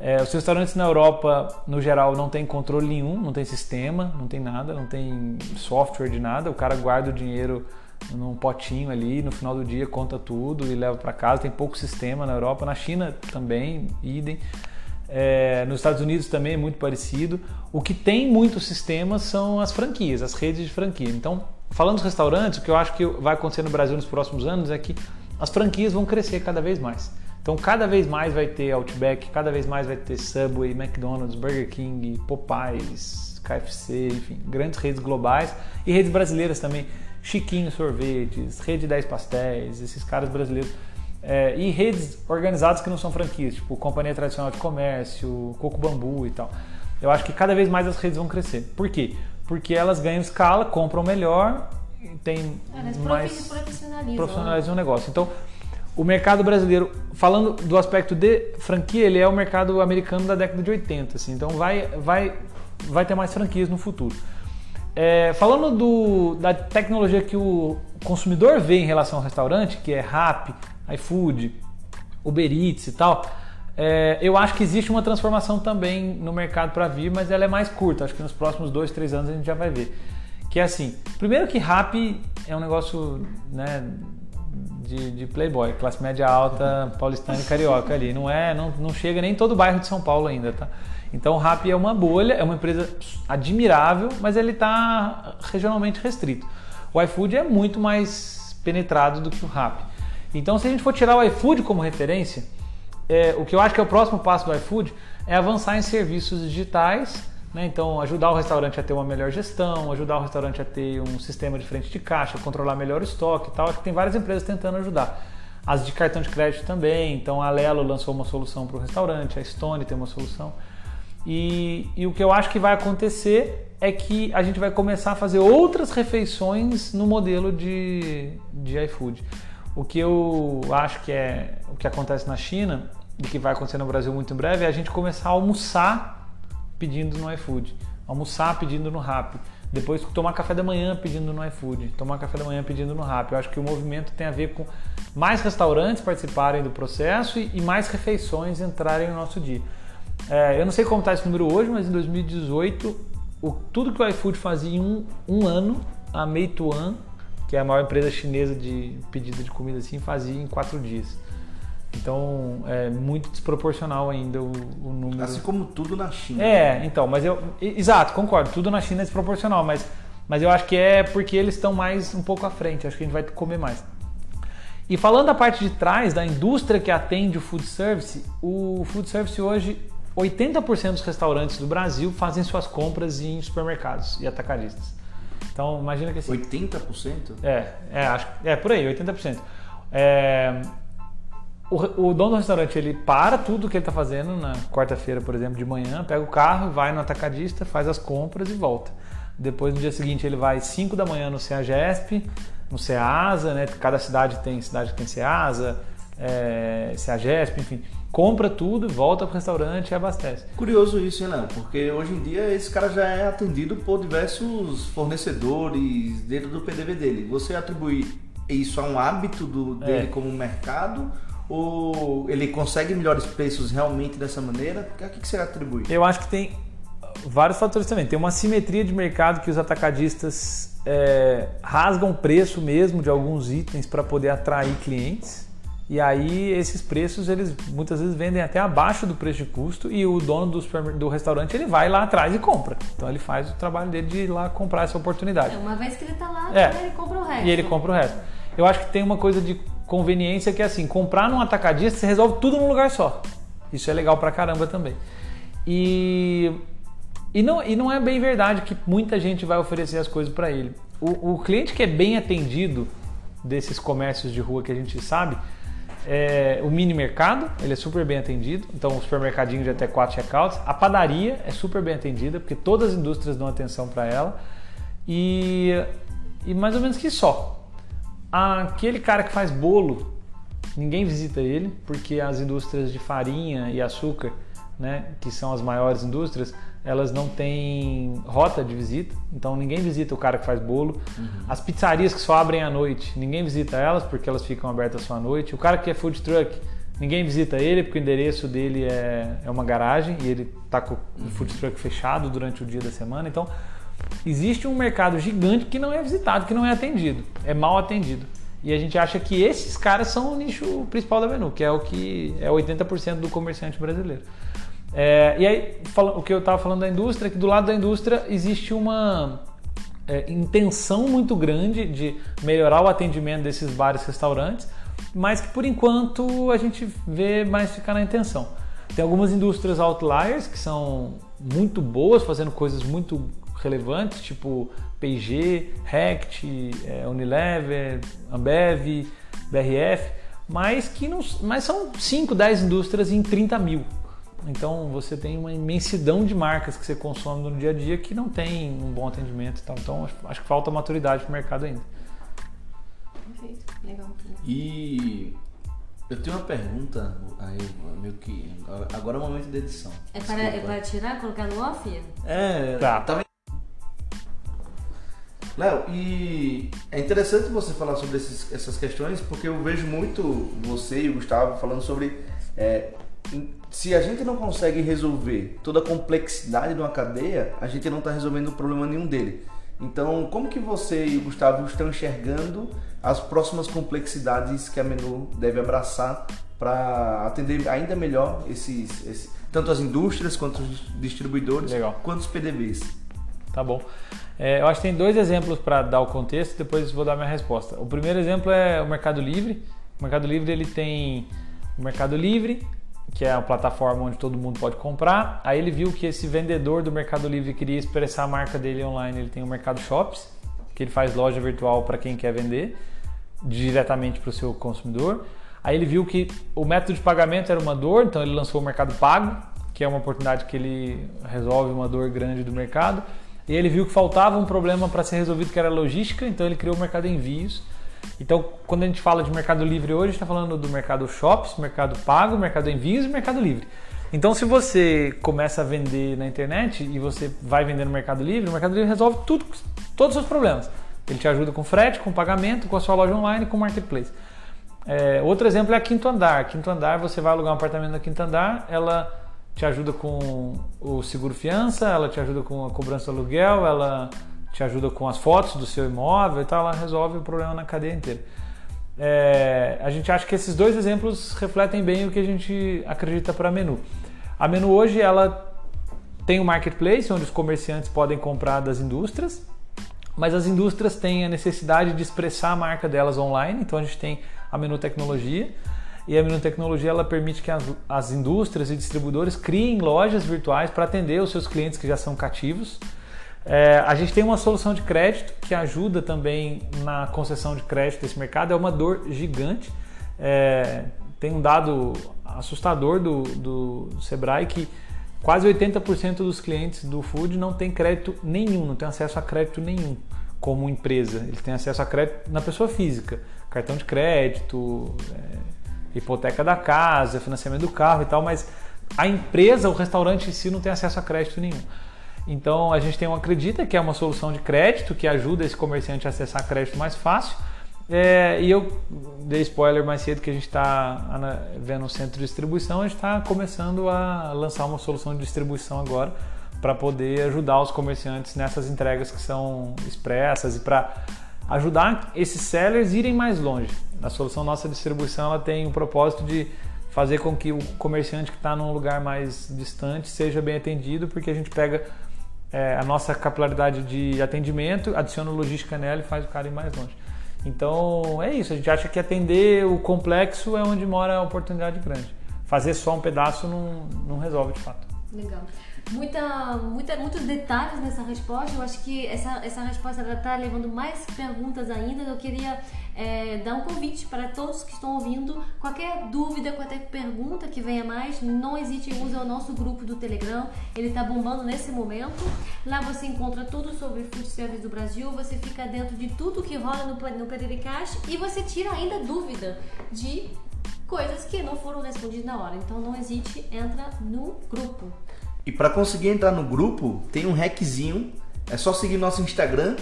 É, os restaurantes na Europa, no geral, não tem controle nenhum, não tem sistema, não tem nada, não tem software de nada. O cara guarda o dinheiro num potinho ali, no final do dia conta tudo e leva para casa. Tem pouco sistema na Europa, na China também, idem. É, nos Estados Unidos também é muito parecido. O que tem muitos sistemas são as franquias, as redes de franquia. Então, falando dos restaurantes, o que eu acho que vai acontecer no Brasil nos próximos anos é que as franquias vão crescer cada vez mais. Então, cada vez mais vai ter Outback, cada vez mais vai ter Subway, McDonald's, Burger King, Popeyes, KFC, enfim, grandes redes globais e redes brasileiras também. Chiquinho Sorvetes, Rede 10 Pastéis, esses caras brasileiros. É, e redes organizadas que não são franquias, tipo Companhia Tradicional de Comércio, Coco Bambu e tal. Eu acho que cada vez mais as redes vão crescer. Por quê? Porque elas ganham escala, compram melhor, tem elas mais profissionalizam, profissionalizam o negócio. Então, o mercado brasileiro, falando do aspecto de franquia, ele é o mercado americano da década de 80, assim, então vai, vai, vai ter mais franquias no futuro. É, falando do, da tecnologia que o consumidor vê em relação ao restaurante, que é Rap, iFood, Uber Eats e tal, é, eu acho que existe uma transformação também no mercado para vir, mas ela é mais curta. Acho que nos próximos dois, três anos a gente já vai ver. Que é assim, primeiro que Rap é um negócio né, de, de, playboy, classe média alta, paulistana e carioca ali. Não é, não, não chega nem todo o bairro de São Paulo ainda, tá? Então o Rap é uma bolha, é uma empresa admirável, mas ele está regionalmente restrito. O iFood é muito mais penetrado do que o Rap. Então se a gente for tirar o iFood como referência, é, o que eu acho que é o próximo passo do iFood é avançar em serviços digitais né? Então, ajudar o restaurante a ter uma melhor gestão, ajudar o restaurante a ter um sistema de frente de caixa, controlar melhor o estoque e tal. Acho que tem várias empresas tentando ajudar. As de cartão de crédito também. Então, a Lelo lançou uma solução para o restaurante, a Stone tem uma solução. E, e, o que eu acho que vai acontecer é que a gente vai começar a fazer outras refeições no modelo de, de iFood. O que eu acho que é o que acontece na China e que vai acontecer no Brasil muito em breve é a gente começar a almoçar pedindo no iFood, almoçar pedindo no Rappi, depois tomar café da manhã pedindo no iFood, tomar café da manhã pedindo no Rappi. Eu acho que o movimento tem a ver com mais restaurantes participarem do processo e, mais refeições entrarem no nosso dia. É, eu não sei como está esse número hoje, mas em 2018, o, tudo que o iFood fazia em um, um ano, a Meituan, que é a maior empresa chinesa de pedido de comida assim, fazia em quatro dias. Então é muito desproporcional ainda o, o, número. Assim como tudo na China. É, então, mas eu. Exato, concordo, tudo na China é desproporcional, mas, mas eu acho que é porque eles estão mais um pouco à frente, acho que a gente vai comer mais. E falando da parte de trás, da indústria que atende o food service, o food service hoje, 80% dos restaurantes do Brasil fazem suas compras em supermercados e atacadistas. Então imagina que assim. 80%? É, é, acho, é por aí, 80%. É, o, o, dono do restaurante ele para tudo que ele está fazendo na quarta-feira, por exemplo, de manhã, pega o carro, vai no atacadista, faz as compras e volta. Depois no dia seguinte ele vai 5 da manhã no CEAGESP, no CEASA, né? Cada cidade tem cidade que tem CEASA, é, CEAGESP, enfim. Compra tudo, volta para o restaurante e abastece. Curioso isso, hein, Léo? Porque hoje em dia esse cara já é atendido por diversos fornecedores dentro do PDV dele. Você atribui isso a um hábito do, dele é. como mercado Ou ele consegue melhores preços realmente dessa maneira? A que, que você atribui? Eu acho que tem vários fatores também. Tem uma simetria de mercado que os atacadistas é, rasgam preço mesmo de alguns itens para poder atrair clientes. E aí esses preços eles muitas vezes vendem até abaixo do preço de custo e o dono do, do restaurante ele vai lá atrás e compra. Então ele faz o trabalho dele de ir lá comprar essa oportunidade. É, uma vez que ele está lá, É. ele compra o resto. E ele compra o resto. Eu acho que tem uma coisa de conveniência que é assim, comprar num atacadista você resolve tudo num lugar só. Isso é legal pra caramba também. E, e, não, e não é bem verdade que muita gente vai oferecer as coisas para ele. O, o cliente que é bem atendido desses comércios de rua que a gente sabe, é o mini mercado, ele é super bem atendido. Então, o supermercadinho de até 4 checkouts. A padaria é super bem atendida, porque todas as indústrias dão atenção para ela. E, e mais ou menos que só. Aquele cara que faz bolo, ninguém visita ele, porque as indústrias de farinha e açúcar, né, que são as maiores indústrias, elas não têm rota de visita, então ninguém visita o cara que faz bolo. As pizzarias que só abrem à noite, ninguém visita elas porque elas ficam abertas só à noite. O cara que é food truck, ninguém visita ele porque o endereço dele é, é uma garagem e ele está com o food truck fechado durante o dia da semana. Então existe um mercado gigante que não é visitado, que não é atendido, é mal atendido. E a gente acha que esses caras são o nicho principal da menu, que é o que é 80% do comerciante brasileiro. É, e aí, o que eu estava falando da indústria, é que do lado da indústria existe uma é, intenção muito grande de melhorar o atendimento desses bares e restaurantes, mas que por enquanto a gente vê mais ficar na intenção. Tem algumas indústrias outliers que são muito boas, fazendo coisas muito relevantes, tipo P&G, Rect, é, Unilever, Ambev, BRF, mas que não, mas são 5, 10 indústrias em 30 mil. Então você tem uma imensidão de marcas que você consome no dia a dia que não tem um bom atendimento e tal. Então acho, que falta maturidade para o mercado ainda. Perfeito, legal. E eu tenho uma pergunta, aí, meio que. Agora é o momento da edição. É para, é para tirar, colocar no off? É, Tá. tá. Léo, e é interessante você falar sobre esses- essas questões porque eu vejo muito você e o Gustavo falando sobre é, se a gente não consegue resolver toda a complexidade de uma cadeia, a gente não está resolvendo problema nenhum dele. Então, como que você e o Gustavo estão enxergando as próximas complexidades que a Menu deve abraçar para atender ainda melhor esses, esse- tanto as indústrias quanto os distribuidores, Legal. quanto os PDVs? Tá bom. É, eu acho que tem dois exemplos para dar o contexto, depois vou dar minha resposta. O primeiro exemplo é o Mercado Livre. O Mercado Livre ele tem o Mercado Livre, que é a plataforma onde todo mundo pode comprar. Aí ele viu que esse vendedor do Mercado Livre queria expressar a marca dele online. Ele tem o Mercado Shops, que ele faz loja virtual para quem quer vender diretamente para o seu consumidor. Aí ele viu que o método de pagamento era uma dor, então ele lançou o Mercado Pago, que é uma oportunidade que ele resolve uma dor grande do mercado. E ele viu que faltava um problema para ser resolvido, que era logística, então ele criou o Mercado Envios. Então, quando a gente fala de Mercado Livre hoje, está falando do Mercado Shops, Mercado Pago, Mercado Envios e Mercado Livre. Então, se você começa a vender na internet e você vai vender no Mercado Livre, o Mercado Livre resolve tudo, todos os seus problemas. Ele te ajuda com frete, com pagamento, com a sua loja online, com o marketplace. É, outro exemplo é a Quinto Andar. Quinto Andar, você vai alugar um apartamento na Quinto Andar, ela te ajuda com o seguro fiança, ela te ajuda com a cobrança do aluguel, ela te ajuda com as fotos do seu imóvel e tal, ela resolve o problema na cadeia inteira. É, a gente acha que esses dois exemplos refletem bem o que a gente acredita para a Menu. A Menu hoje ela tem um marketplace onde os comerciantes podem comprar das indústrias, mas as indústrias têm a necessidade de expressar a marca delas online, então a gente tem a Menu Tecnologia. E a Menu Tecnologia ela permite que as, as indústrias e distribuidores criem lojas virtuais para atender os seus clientes que já são cativos. É, a gente tem uma solução de crédito que ajuda também na concessão de crédito desse mercado. É uma dor gigante. É, tem um dado assustador do, do Sebrae que quase 80% dos clientes do Food não tem crédito nenhum, não tem acesso a crédito nenhum como empresa. Eles têm acesso a crédito na pessoa física, cartão de crédito, é, hipoteca da casa, financiamento do carro e tal, mas a empresa, o restaurante em si não tem acesso a crédito nenhum. Então a gente tem um Acredita, que é uma solução de crédito que ajuda esse comerciante a acessar crédito mais fácil. É, e eu dei spoiler mais cedo que a gente está vendo um centro de distribuição, a gente está começando a lançar uma solução de distribuição agora para poder ajudar os comerciantes nessas entregas que são expressas e para ajudar esses sellers irem mais longe. A solução nossa distribuição ela tem o propósito de fazer com que o comerciante que está num lugar mais distante seja bem atendido, porque a gente pega é, a nossa capilaridade de atendimento, adiciona logística nela e faz o cara ir mais longe. Então é isso, a gente acha que atender o complexo é onde mora a oportunidade grande. Fazer só um pedaço não, não resolve de fato. Legal muita, muita, muitos detalhes nessa resposta. Eu acho que essa, essa resposta está levando mais perguntas ainda. Eu queria é, dar um convite para todos que estão ouvindo. Qualquer dúvida, qualquer pergunta que venha mais, não hesite em usar o nosso grupo do Telegram. Ele está bombando nesse momento. Lá você encontra tudo sobre food service do Brasil. Você fica dentro de tudo que rola no, no PDVcast e você tira ainda dúvida de coisas que não foram respondidas na hora. Então não hesite, entra no grupo. E para conseguir entrar no grupo, tem um hackzinho. É só seguir nosso Instagram,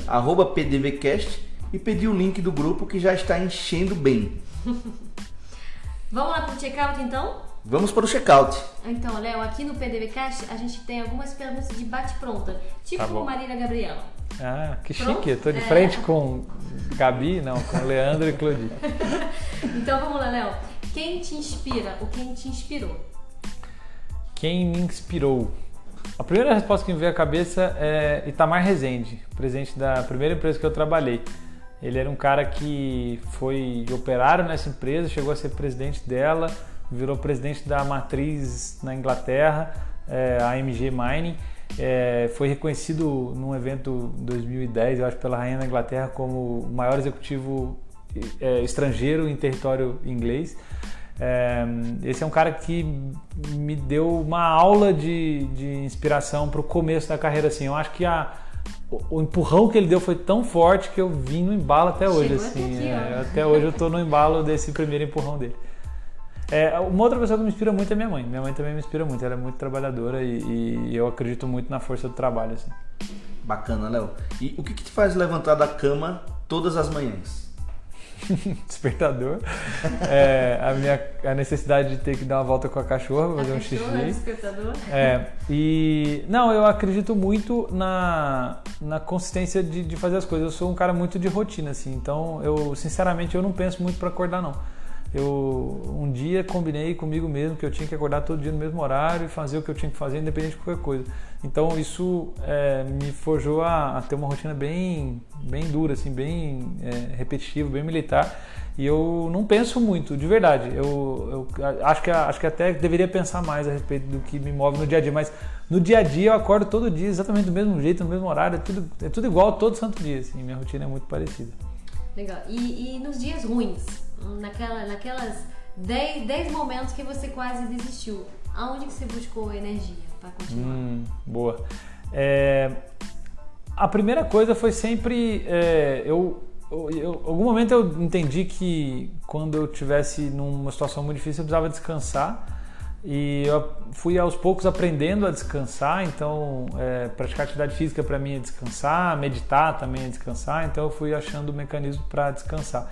PDVCast, e pedir o link do grupo que já está enchendo bem. Vamos lá para o checkout então? Vamos para o checkout. Então, Léo, aqui no PDVcast a gente tem algumas perguntas de bate-pronta, tipo tá Marília Gabriela. Ah, que Pronto? chique. Eu tô de é. frente com Gabi, não, com Leandro e Claudine. então vamos lá, Léo. Quem te inspira ou quem te inspirou? Quem me inspirou? A primeira resposta que me veio à cabeça é Itamar Rezende, presidente da primeira empresa que eu trabalhei. Ele era um cara que foi operário nessa empresa, chegou a ser presidente dela, virou presidente da matriz na Inglaterra, é, a AMG Mining. É, foi reconhecido num evento em 2010, eu acho, pela Rainha da Inglaterra como o maior executivo é, estrangeiro em território inglês. É, esse é um cara que me deu uma aula de, de inspiração para o começo da carreira. Assim, eu acho que a, o, o, empurrão que ele deu foi tão forte que eu vim no embalo até hoje. assim, até, aqui, é, até hoje eu estou no embalo desse primeiro empurrão dele. É, uma outra pessoa que me inspira muito é minha mãe. Minha mãe também me inspira muito. Ela é muito trabalhadora e, e eu acredito muito na força do trabalho. Assim. Bacana, Léo. E o que, que te faz levantar da cama todas as manhãs? despertador. É, a minha a necessidade de ter que dar uma volta com a cachorra, fazer a um xixi. É despertador. É, e não, eu acredito muito na, na consistência de, de fazer as coisas. Eu sou um cara muito de rotina, assim. Então, eu sinceramente eu não penso muito para acordar não. Eu um dia combinei comigo mesmo que eu tinha que acordar todo dia no mesmo horário e fazer o que eu tinha que fazer, independente de qualquer coisa. Então isso é, me forjou a, a, ter uma rotina bem, bem dura, assim, bem é, repetitiva, bem militar. E eu não penso muito, de verdade. Eu, eu acho, que, acho que até deveria pensar mais a respeito do que me move no dia a dia. Mas no dia a dia eu acordo todo dia exatamente do mesmo jeito, no mesmo horário. É tudo, é tudo igual todo santo dia. Assim, minha rotina é muito parecida. Legal. E, e nos dias ruins? naquela, naquelas 10, momentos que você quase desistiu, aonde que você buscou energia continuar? Hum, boa. É, a primeira coisa foi sempre é, eu, eu, eu, algum momento eu entendi que quando eu tivesse numa situação muito difícil eu precisava descansar e eu fui aos poucos aprendendo a descansar então é, praticar atividade física para mim é descansar meditar também é descansar então eu fui achando o mecanismo para descansar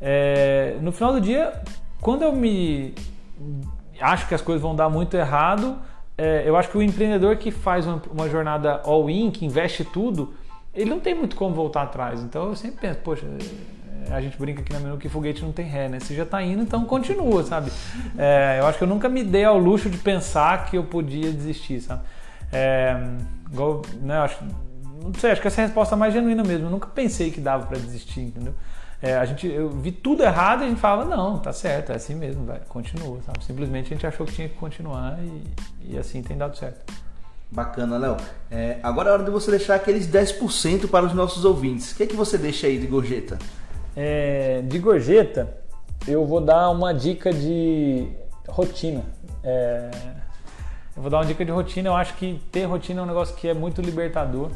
é, no final do dia, quando eu me acho que as coisas vão dar muito errado, é, eu acho que o empreendedor que faz uma, uma jornada all-in, que investe tudo, ele não tem muito como voltar atrás. Então eu sempre penso, poxa, é, a gente brinca aqui na menu que foguete não tem ré, né? Se já tá indo, então continua, sabe? É, eu acho que eu nunca me dei ao luxo de pensar que eu podia desistir, sabe? É, igual, né, acho, não sei, acho que essa é a resposta mais genuína mesmo. Eu nunca pensei que dava para desistir, entendeu? É, a gente, eu vi tudo errado e a gente falava, não, tá certo, é assim mesmo, vai, continua, sabe? Simplesmente a gente achou que tinha que continuar e, e assim tem dado certo. Bacana, Léo. É, agora é hora de você deixar aqueles 10% para os nossos ouvintes. O que é que você deixa aí de gorjeta? É, de gorjeta, eu vou dar uma dica de rotina. É, eu vou dar uma dica de rotina. Eu acho que ter rotina é um negócio que é muito libertador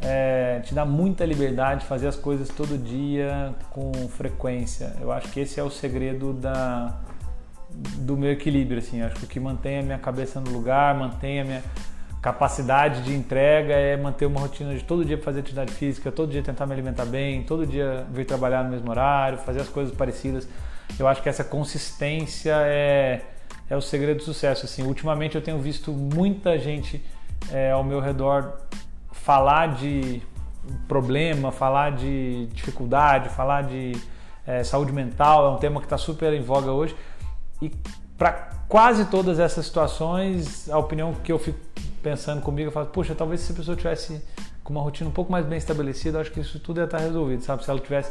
é, te dá muita liberdade de fazer as coisas todo dia com frequência. Eu acho que esse é o segredo da, do meu equilíbrio, assim. Acho que o que mantém a minha cabeça no lugar, mantém a minha capacidade de entrega é manter uma rotina de todo dia fazer atividade física, todo dia tentar me alimentar bem, todo dia vir trabalhar no mesmo horário, fazer as coisas parecidas. Eu acho que essa consistência é, é o segredo do sucesso. Assim, ultimamente eu tenho visto muita gente é, ao meu redor falar de problema, falar de dificuldade, falar de é, saúde mental, é um tema que está super em voga hoje. E para quase todas essas situações, a opinião que eu fico pensando comigo, eu falo, poxa, talvez se a pessoa tivesse com uma rotina um pouco mais bem estabelecida, acho que isso tudo ia estar resolvido, sabe? Se ela tivesse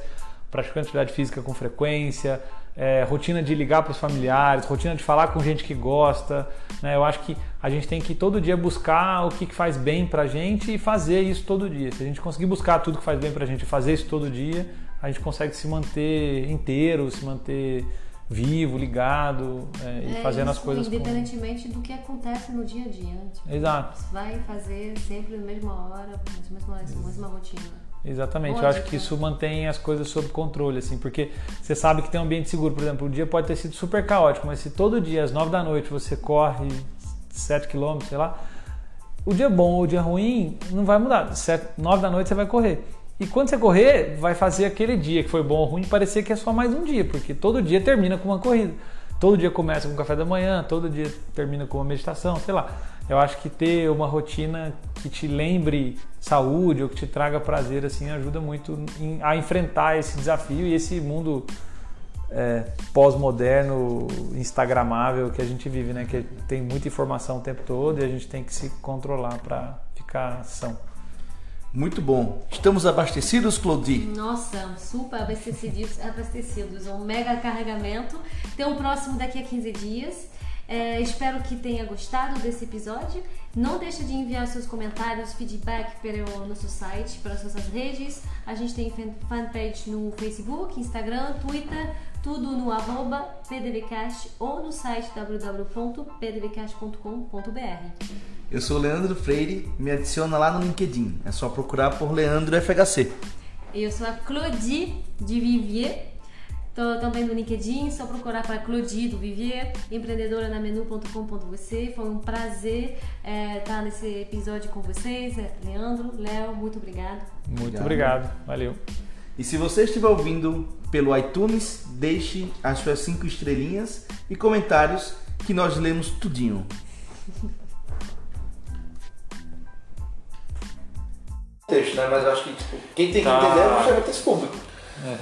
praticando atividade física com frequência, é, rotina de ligar para os familiares, rotina de falar com gente que gosta. Né? Eu acho que a gente tem que todo dia buscar o que, faz bem para a gente e fazer isso todo dia. Se a gente conseguir buscar tudo que faz bem para a gente e fazer isso todo dia, a gente consegue se manter inteiro, se manter vivo, ligado é, e É fazendo as isso, coisas. com- Independentemente do que acontece no dia a dia. né? Tipo, Exato. vai fazer sempre na mesma hora, na mesma, na mesma rotina. Exatamente, eu acho que isso mantém as coisas sob controle, assim, porque você sabe que tem um ambiente seguro, por exemplo, o dia pode ter sido super caótico, mas se todo dia às 9 da noite você corre 7 km, sei lá, o dia bom ou o dia ruim não vai mudar. 7, 9 da noite você vai correr. E quando você correr, vai fazer aquele dia que foi bom ou ruim parecer que é só mais um dia, porque todo dia termina com uma corrida. Todo dia começa com café da manhã, todo dia termina com uma meditação, sei lá. Eu acho que ter uma rotina que te lembre saúde ou que te traga prazer assim ajuda muito em- a enfrentar esse desafio e esse mundo é, pós-moderno, instagramável que a gente vive, né? Que tem muita informação o tempo todo e a gente tem que se controlar para ficar são. Muito bom. Estamos abastecidos, Claudie? Nossa, super abastecidos, abastecidos. Um mega carregamento. Tem um próximo daqui a 15 dias. É, espero que tenha gostado desse episódio. Não deixe de enviar seus comentários, feedback pelo nosso site, pelas nossas redes. A gente tem fan- fanpage no Facebook, Instagram, Twitter, tudo no arroba pdvcast ou no site www.pdvcast.com.br. Eu sou o Leandro Freire, me adiciona lá no LinkedIn. É só procurar por Leandro FHC. Eu sou a Claudie de Vivier. Tô também no LinkedIn, só procurar para Claudie do Vivier, empreendedora na menu.com.você. Foi um prazer estar nesse episódio com vocês. É, Leandro, Léo, muito obrigado. Muito Obrigado. obrigado. Valeu. E se você estiver ouvindo pelo iTunes, deixe as suas cinco estrelinhas e comentários que nós lemos tudinho. Texto, né? Mas eu acho que tipo, quem tem que Tá. entender é justamente esse público. É.